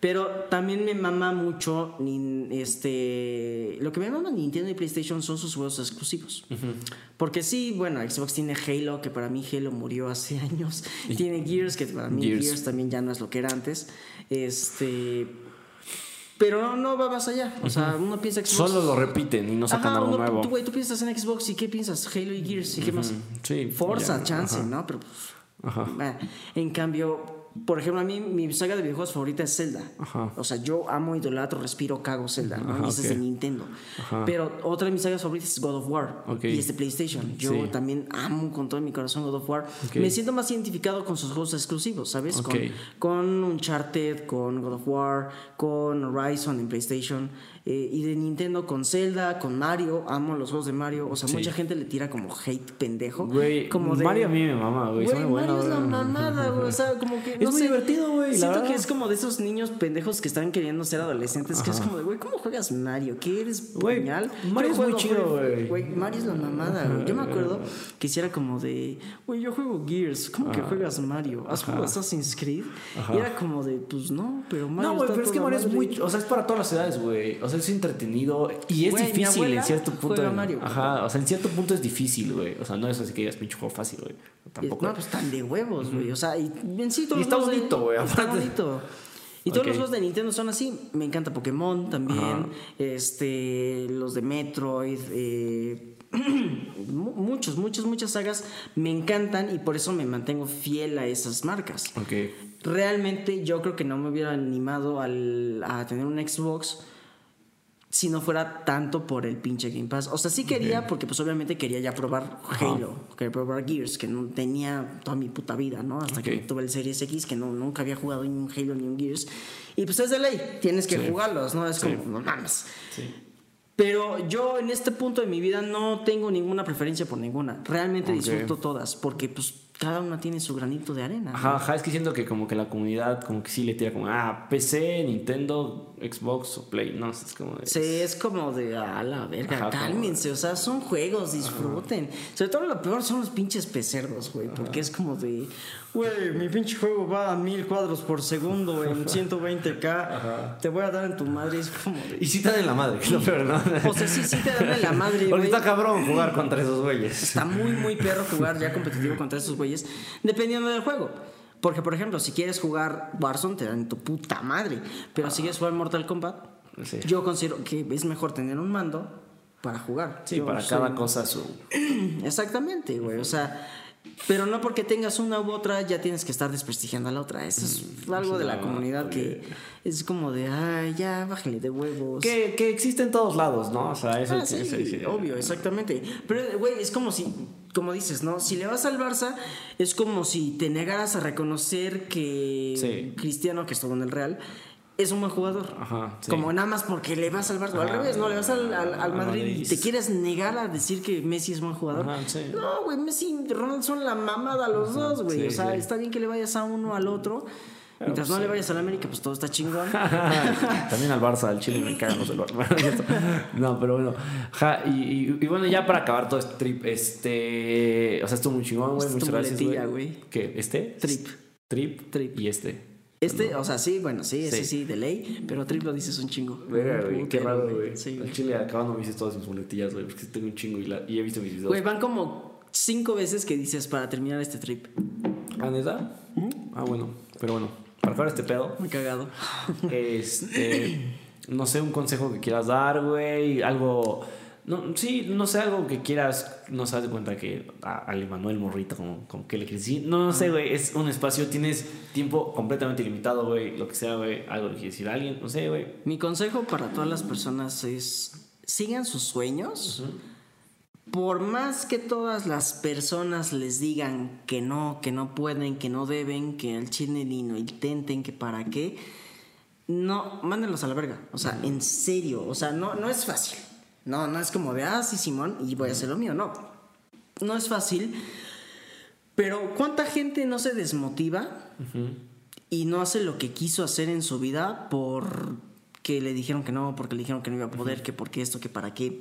Pero también me mama mucho este lo que me mama Nintendo y PlayStation son sus juegos exclusivos. Porque sí, bueno, Xbox tiene Halo, que para mí Halo murió hace años. Tiene Gears, que para mí Gears. Gears. también ya no es lo que era antes. Este pero no, no va más allá. O sea, uno piensa Xbox. Solo lo repiten y no sacan algo nuevo. Tú, güey, tú piensas en Xbox y qué piensas? Halo y Gears y qué más. Sí, Forza, ya, chance. ¿no? Pero pues, en cambio, por ejemplo, a mí mi saga de videojuegos favorita es Zelda. Ajá. O sea, yo amo, idolatro, respiro, cago Zelda, ¿no? Ajá, y ese es de Nintendo. Ajá. Pero otra de mis sagas favoritas es God of War. Y es de PlayStation. Yo Sí. también amo con todo mi corazón God of War. Me siento más identificado con sus juegos exclusivos, ¿sabes? Con, con Uncharted, con God of War, con Horizon en PlayStation. Eh, y de Nintendo con Zelda, con Mario. Amo los juegos de Mario. O sea, Sí. mucha gente le tira como hate pendejo. Güey, como de, Mario a mí me mama, güey. Güey, Mario es la mamada, güey. O sea, como que. Es no muy sé, divertido, güey, Siento que es como de esos niños pendejos que están queriendo ser adolescentes. Que es como de, güey, ¿cómo juegas Mario? ¿Qué eres Güey? Mario es muy chido, güey. Güey, Mario es la mamada, güey. Yo me acuerdo que hiciera como de, güey, yo juego Gears. ¿Cómo que juegas Mario? ¿Has jugado Assassin's Creed? Y era como de, pues no, pero Mario. No, güey, pero es que Mario es muy. O sea, es para todas las edades, güey. O sea, es entretenido y es Güey, difícil en cierto punto. Mario. Ajá, o sea, en cierto punto es difícil, güey. O sea, no es así que digas pinche juego fácil, güey. Tampoco. No, pues están de huevos, güey. O sea, y en sí todos Y los está de- bonito, güey, Está aparte. bonito. Y todos los juegos de Nintendo son así. Me encanta Pokémon también. Este, los de Metroid. eh, mu- muchos, muchas, muchas sagas me encantan y por eso me mantengo fiel a esas marcas. Ok. Realmente yo creo que no me hubiera animado al- a tener un Xbox si no fuera tanto por el pinche Game Pass. O sea, sí quería, porque pues obviamente quería ya probar Halo, quería probar Gears, que no tenía toda mi puta vida, ¿no? Hasta que tuve el Series X, que no, nunca había jugado ni un Halo ni un Gears. Y pues es de ley, tienes que Sí. jugarlos, ¿no? Es como, no mames. Pero yo en este punto de mi vida no tengo ninguna preferencia por ninguna. Realmente Ok. disfruto todas, porque pues cada una tiene su granito de arena. ¿no? Ajá, ajá, es que siento que como que la comunidad como que sí le tira como, ah, PC, Nintendo, Xbox o Play, no, es como de... Sí, es como de a la verga, Ajá, como- cálmense, o sea, son juegos, disfruten. Sobre todo lo peor son los pinches pecerdos, güey, porque es como de, güey, mi pinche juego va a mil cuadros por segundo en 120k, te voy a dar en tu madre, es como de. Y sí te dan en la madre, lo peor, ¿no? O sea, sí, sí te dan en la madre, Porque está cabrón jugar contra esos güeyes. Está muy, muy perro jugar ya competitivo contra estos güeyes, dependiendo del juego. Porque, por ejemplo, si quieres jugar Warzone, te dan en tu puta madre. Pero si quieres jugar Mortal Kombat, Sí. yo considero que es mejor tener un mando para jugar. Sí, Yo para soy- cada cosa su... Exactamente, güey. O sea, pero no porque tengas una u otra ya tienes que estar desprestigiando a la otra. Eso es algo de la comunidad que es como de, ay, ya, bájale de huevos. Que, que existe en todos lados, ¿no? O sea, eso Ah, sí, sí, sí. obvio, exactamente. Pero, güey, es como si, como dices, ¿no? Si le vas al Barça, es como si te negaras a reconocer que. Cristiano, que estuvo en el Real, es un buen jugador. Ajá, sí. Como nada más porque le vas al Barça. O al revés, ¿no? Le vas al, al- al Al Madrid y te quieres negar a decir que Messi es buen jugador. Ajá, sí. No, güey, Messi y Ronaldo son la mamada los dos, güey. sí, o sea, está bien que le vayas a uno al otro. Mientras no le vayas al América, pues todo está chingón. También al Barça, al Chile me cagan los del Barça. no, pero bueno. Ja, y, y- y bueno, ya para acabar todo este trip, este. O sea, estuvo muy chingón, güey. Muchas gracias, güey. ¿Qué? ¿Este? Trip. Trip. Trip. Y este. Este, o sea, sí, bueno, sí, ese Sí. sí, de ley, pero triplo dices un chingo. Verga, güey. Qué raro, güey. Sí, Al. Chile acabando me hice todas mis muletillas, güey. Porque tengo un chingo y, la- y he visto mis videos. Güey, van como cinco veces que dices para terminar este trip. ¿Ah, neta? Ah, bueno. Pero bueno, para acabar este pedo. Muy cagado. Este, no sé, un consejo que quieras dar, güey, algo, no, sí, no sé, algo que quieras, no se das de cuenta que a- al Emanuel Morrito, como, como que le quieres decir, no, no sé, güey, es un espacio, tienes tiempo completamente limitado, güey, lo que sea, güey, algo quieres decir a alguien, no sé, güey. Mi consejo para todas las personas es sigan sus sueños. Por más que todas las personas les digan que no, que no pueden, que no deben, que al chile ni lo intenten, que para qué, no, mándenlos a la verga. O sea, en serio, o sea, no, no es fácil. No, no es como de, ah, sí, Simón, y voy a hacer lo mío. No, no es fácil. Pero ¿cuánta gente no se desmotiva y no hace lo que quiso hacer en su vida por que le dijeron que no, porque le dijeron que no iba a poder, que porque esto, que para qué?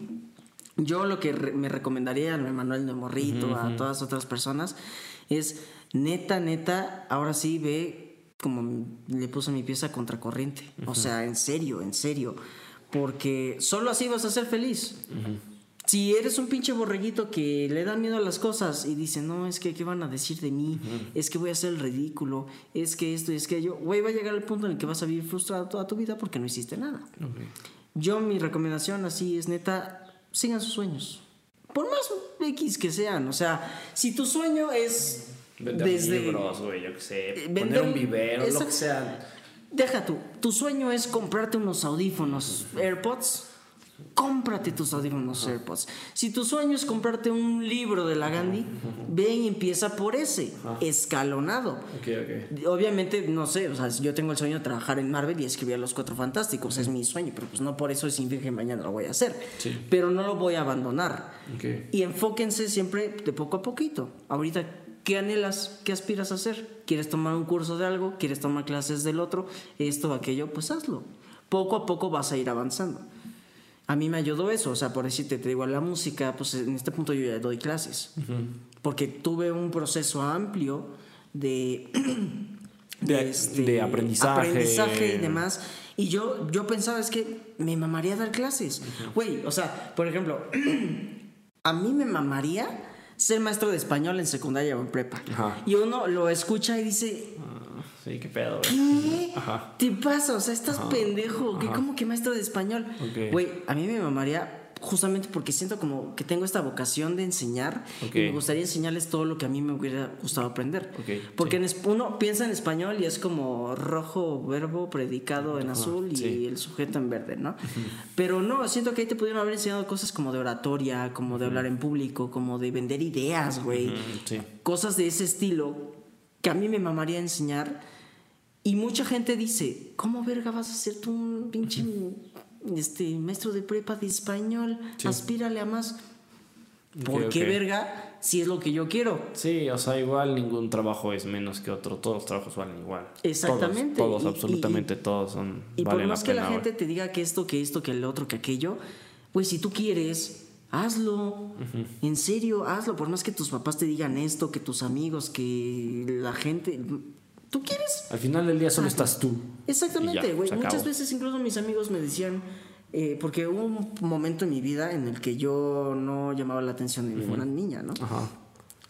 Yo lo que re- me recomendaría a Manuel de Morrito, a todas otras personas, es neta, neta, ahora sí ve como le puse mi pieza contracorriente. O sea, en serio, en serio. Porque solo así vas a ser feliz. Si eres un pinche borreguito que le da miedo a las cosas y dice, no, es que, ¿qué van a decir de mí? Es que voy a hacer el ridículo, es que esto, es que yo, güey, va a llegar el punto en el que vas a vivir frustrado toda tu vida porque no hiciste nada. Yo mi recomendación así es neta, sigan sus sueños. Por más X que sean, o sea, si tu sueño es Vender Desde- libros, güey, yo qué sé. Eh, Poner vender- un vivero, lo que sea. Deja tú, tu sueño es comprarte unos audífonos AirPods. Cómprate tus audífonos AirPods. Si tu sueño es comprarte un libro de la Gandhi, ven y empieza por ese, escalonado. Ok, ok. Obviamente, no sé, o sea, yo tengo el sueño de trabajar en Marvel y escribir a los cuatro fantásticos, es mi sueño, pero pues no por eso significa que mañana lo voy a hacer. Sí. Pero no lo voy a abandonar. Ok. Y enfóquense siempre de poco a poquito. Ahorita, ¿qué anhelas? ¿Qué aspiras a hacer? ¿Quieres tomar un curso de algo? ¿Quieres tomar clases del otro? Esto, aquello, pues hazlo. Poco a poco vas a ir avanzando. A mí me ayudó eso, o sea, por decirte, te digo, la música, pues en este punto yo ya doy clases. Porque tuve un proceso amplio de, este, De- de aprendizaje. aprendizaje y demás. Y yo, yo pensaba, es que me mamaría dar clases. Güey, o sea, por ejemplo, a mí me mamaría ser maestro de español en secundaria o en prepa. Ajá. Y uno lo escucha y dice, Ah, sí, qué pedo, güey. ¿qué Ajá. te pasa? O sea, estás pendejo. ¿Qué, ¿Cómo que maestro de español? Ok. Güey, a mí me mamaría justamente porque siento como que tengo esta vocación de enseñar Ok. y me gustaría enseñarles todo lo que a mí me hubiera gustado aprender. Ok, Porque es- uno piensa en español y es como rojo verbo predicado en azul y sí. el sujeto en verde, ¿no? Pero no, siento que ahí te pudieron haber enseñado cosas como de oratoria, como de hablar en público, como de vender ideas, güey Mm, sí. cosas de ese estilo que a mí me mamaría enseñar. Y mucha gente dice, ¿cómo verga vas a ser tú un pinche este, maestro de prepa de español? Aspírale a más. ¿Por qué verga si es lo que yo quiero? Sí, o sea, igual ningún trabajo es menos que otro. Todos los trabajos valen igual. Exactamente. Todos, todos, Y- absolutamente todos son. Y por más la que pena, la gente te diga que esto, que esto, que el otro, que aquello, pues si tú quieres, hazlo. En serio, hazlo. Por más que tus papás te digan esto, que tus amigos, que la gente... ¿Tú quieres? Al final del día solo estás tú. Exactamente, güey. Muchas veces incluso mis amigos me decían, eh, porque hubo un momento en mi vida en el que yo no llamaba la atención de ninguna niña, ¿no? Ajá.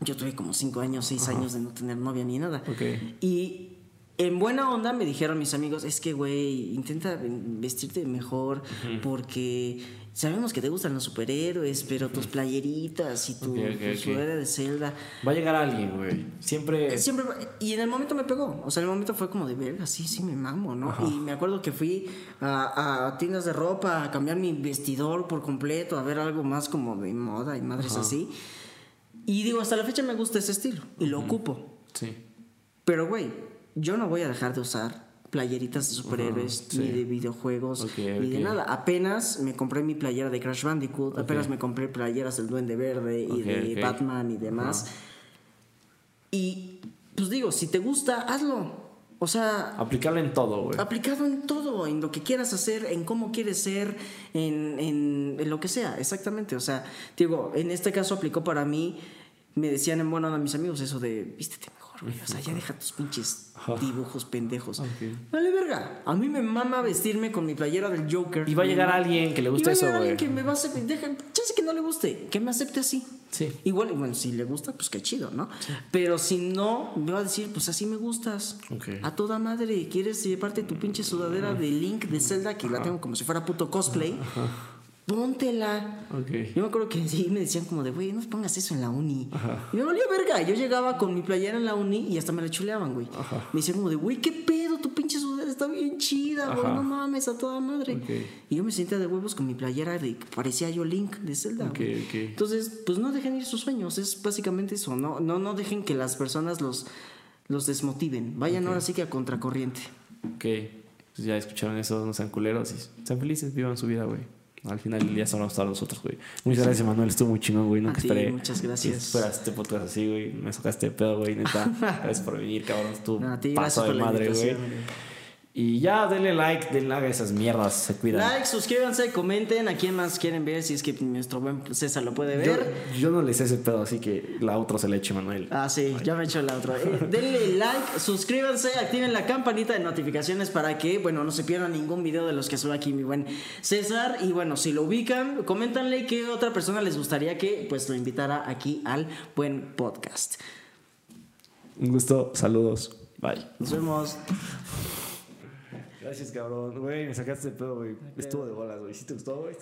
Yo tuve como cinco años, seis años de no tener novia ni nada. Ok. Y en buena onda me dijeron mis amigos, es que, güey, intenta vestirte mejor porque sabemos que te gustan los superhéroes, pero tus playeritas y tu, Ok, ok, tu ok. sudadera de Zelda... Va a llegar alguien, güey. Siempre. Siempre, y en el momento me pegó. O sea, en el momento fue como de verga, sí, sí, me mamo, ¿no? Y me acuerdo que fui a, a tiendas de ropa a cambiar mi vestidor por completo, a ver algo más como de moda y madres así. Y digo, hasta la fecha me gusta ese estilo y lo ocupo. Sí. Pero, güey, yo no voy a dejar de usar playeritas de superhéroes, sí. ni de videojuegos, Ok, ni de nada. Apenas me compré mi playera de Crash Bandicoot, apenas me compré playeras del Duende Verde y de. Batman y demás. Y pues digo, si te gusta, hazlo. O sea, Aplicarlo en todo, güey. aplicado en todo, en lo que quieras hacer, en cómo quieres ser, en, en- en lo que sea, exactamente. O sea, digo, en este caso aplicó para mí, me decían en buena onda mis amigos eso de, vístete mejor, güey. O sea, ya deja tus pinches dibujos pendejos. Ok. Vale, verga. A mí me mama vestirme con mi playera del Joker. Y va a llegar alguien que le y guste va eso, llegar alguien güey. que me va a aceptar, deja, chance que no le guste, que me acepte así. Sí. Igual, bueno, si le gusta, pues qué chido, ¿no? Pero si no, me va a decir, pues así me gustas. Ok. A toda madre, ¿quieres llevarte tu pinche sudadera de Link de Zelda, que la tengo como si fuera puto cosplay? Póntela. Yo me acuerdo que sí me decían como de, güey, no pongas eso en la uni. Y me valía verga. Yo llegaba con mi playera en la uni y hasta me la chuleaban, güey. Me decían como de, güey, qué pedo, tu pinche sudadera está bien chida, güey, Ajá. no mames, a toda madre. Y yo me sentía de huevos con mi playera de que parecía yo Link de Zelda. Ok, güey. ok. Entonces, pues no dejen ir sus sueños, es básicamente eso, no, no, no dejen que las personas los, los desmotiven. Vayan ahora sí que a contracorriente. Ok. Pues ya escucharon eso, no sean culeros y sean felices, vivan su vida, güey. Al final del día son hasta nosotros, güey. Muchas gracias, Manuel. Estuvo muy chingón, güey. Nunca A esperé. muchas gracias. Que este podcast así, güey. Me sacaste de pedo, güey. Neta. gracias por venir, cabrón. Tú No, a ti, paso gracias de por madre, güey. Y ya, denle like, denle like a esas mierdas. Se cuidan. Like, suscríbanse, comenten a quién más quieren ver, si es que nuestro buen César lo puede ver. yo no les sé ese pedo, así que la otra se le eche Manuel. Ah, sí, ya me he hecho la otra. Eh, denle like, suscríbanse, activen la campanita de notificaciones para que, bueno, no se pierdan ningún video de los que sube aquí mi buen César. Y bueno, si lo ubican, coméntanle qué otra persona les gustaría que pues lo invitara aquí al buen podcast. Un gusto, saludos. Bye. Nos vemos. Gracias, cabrón. Güey, me sacaste de pedo, güey. Estuvo de bolas, güey. ¿Sí te gustó, güey?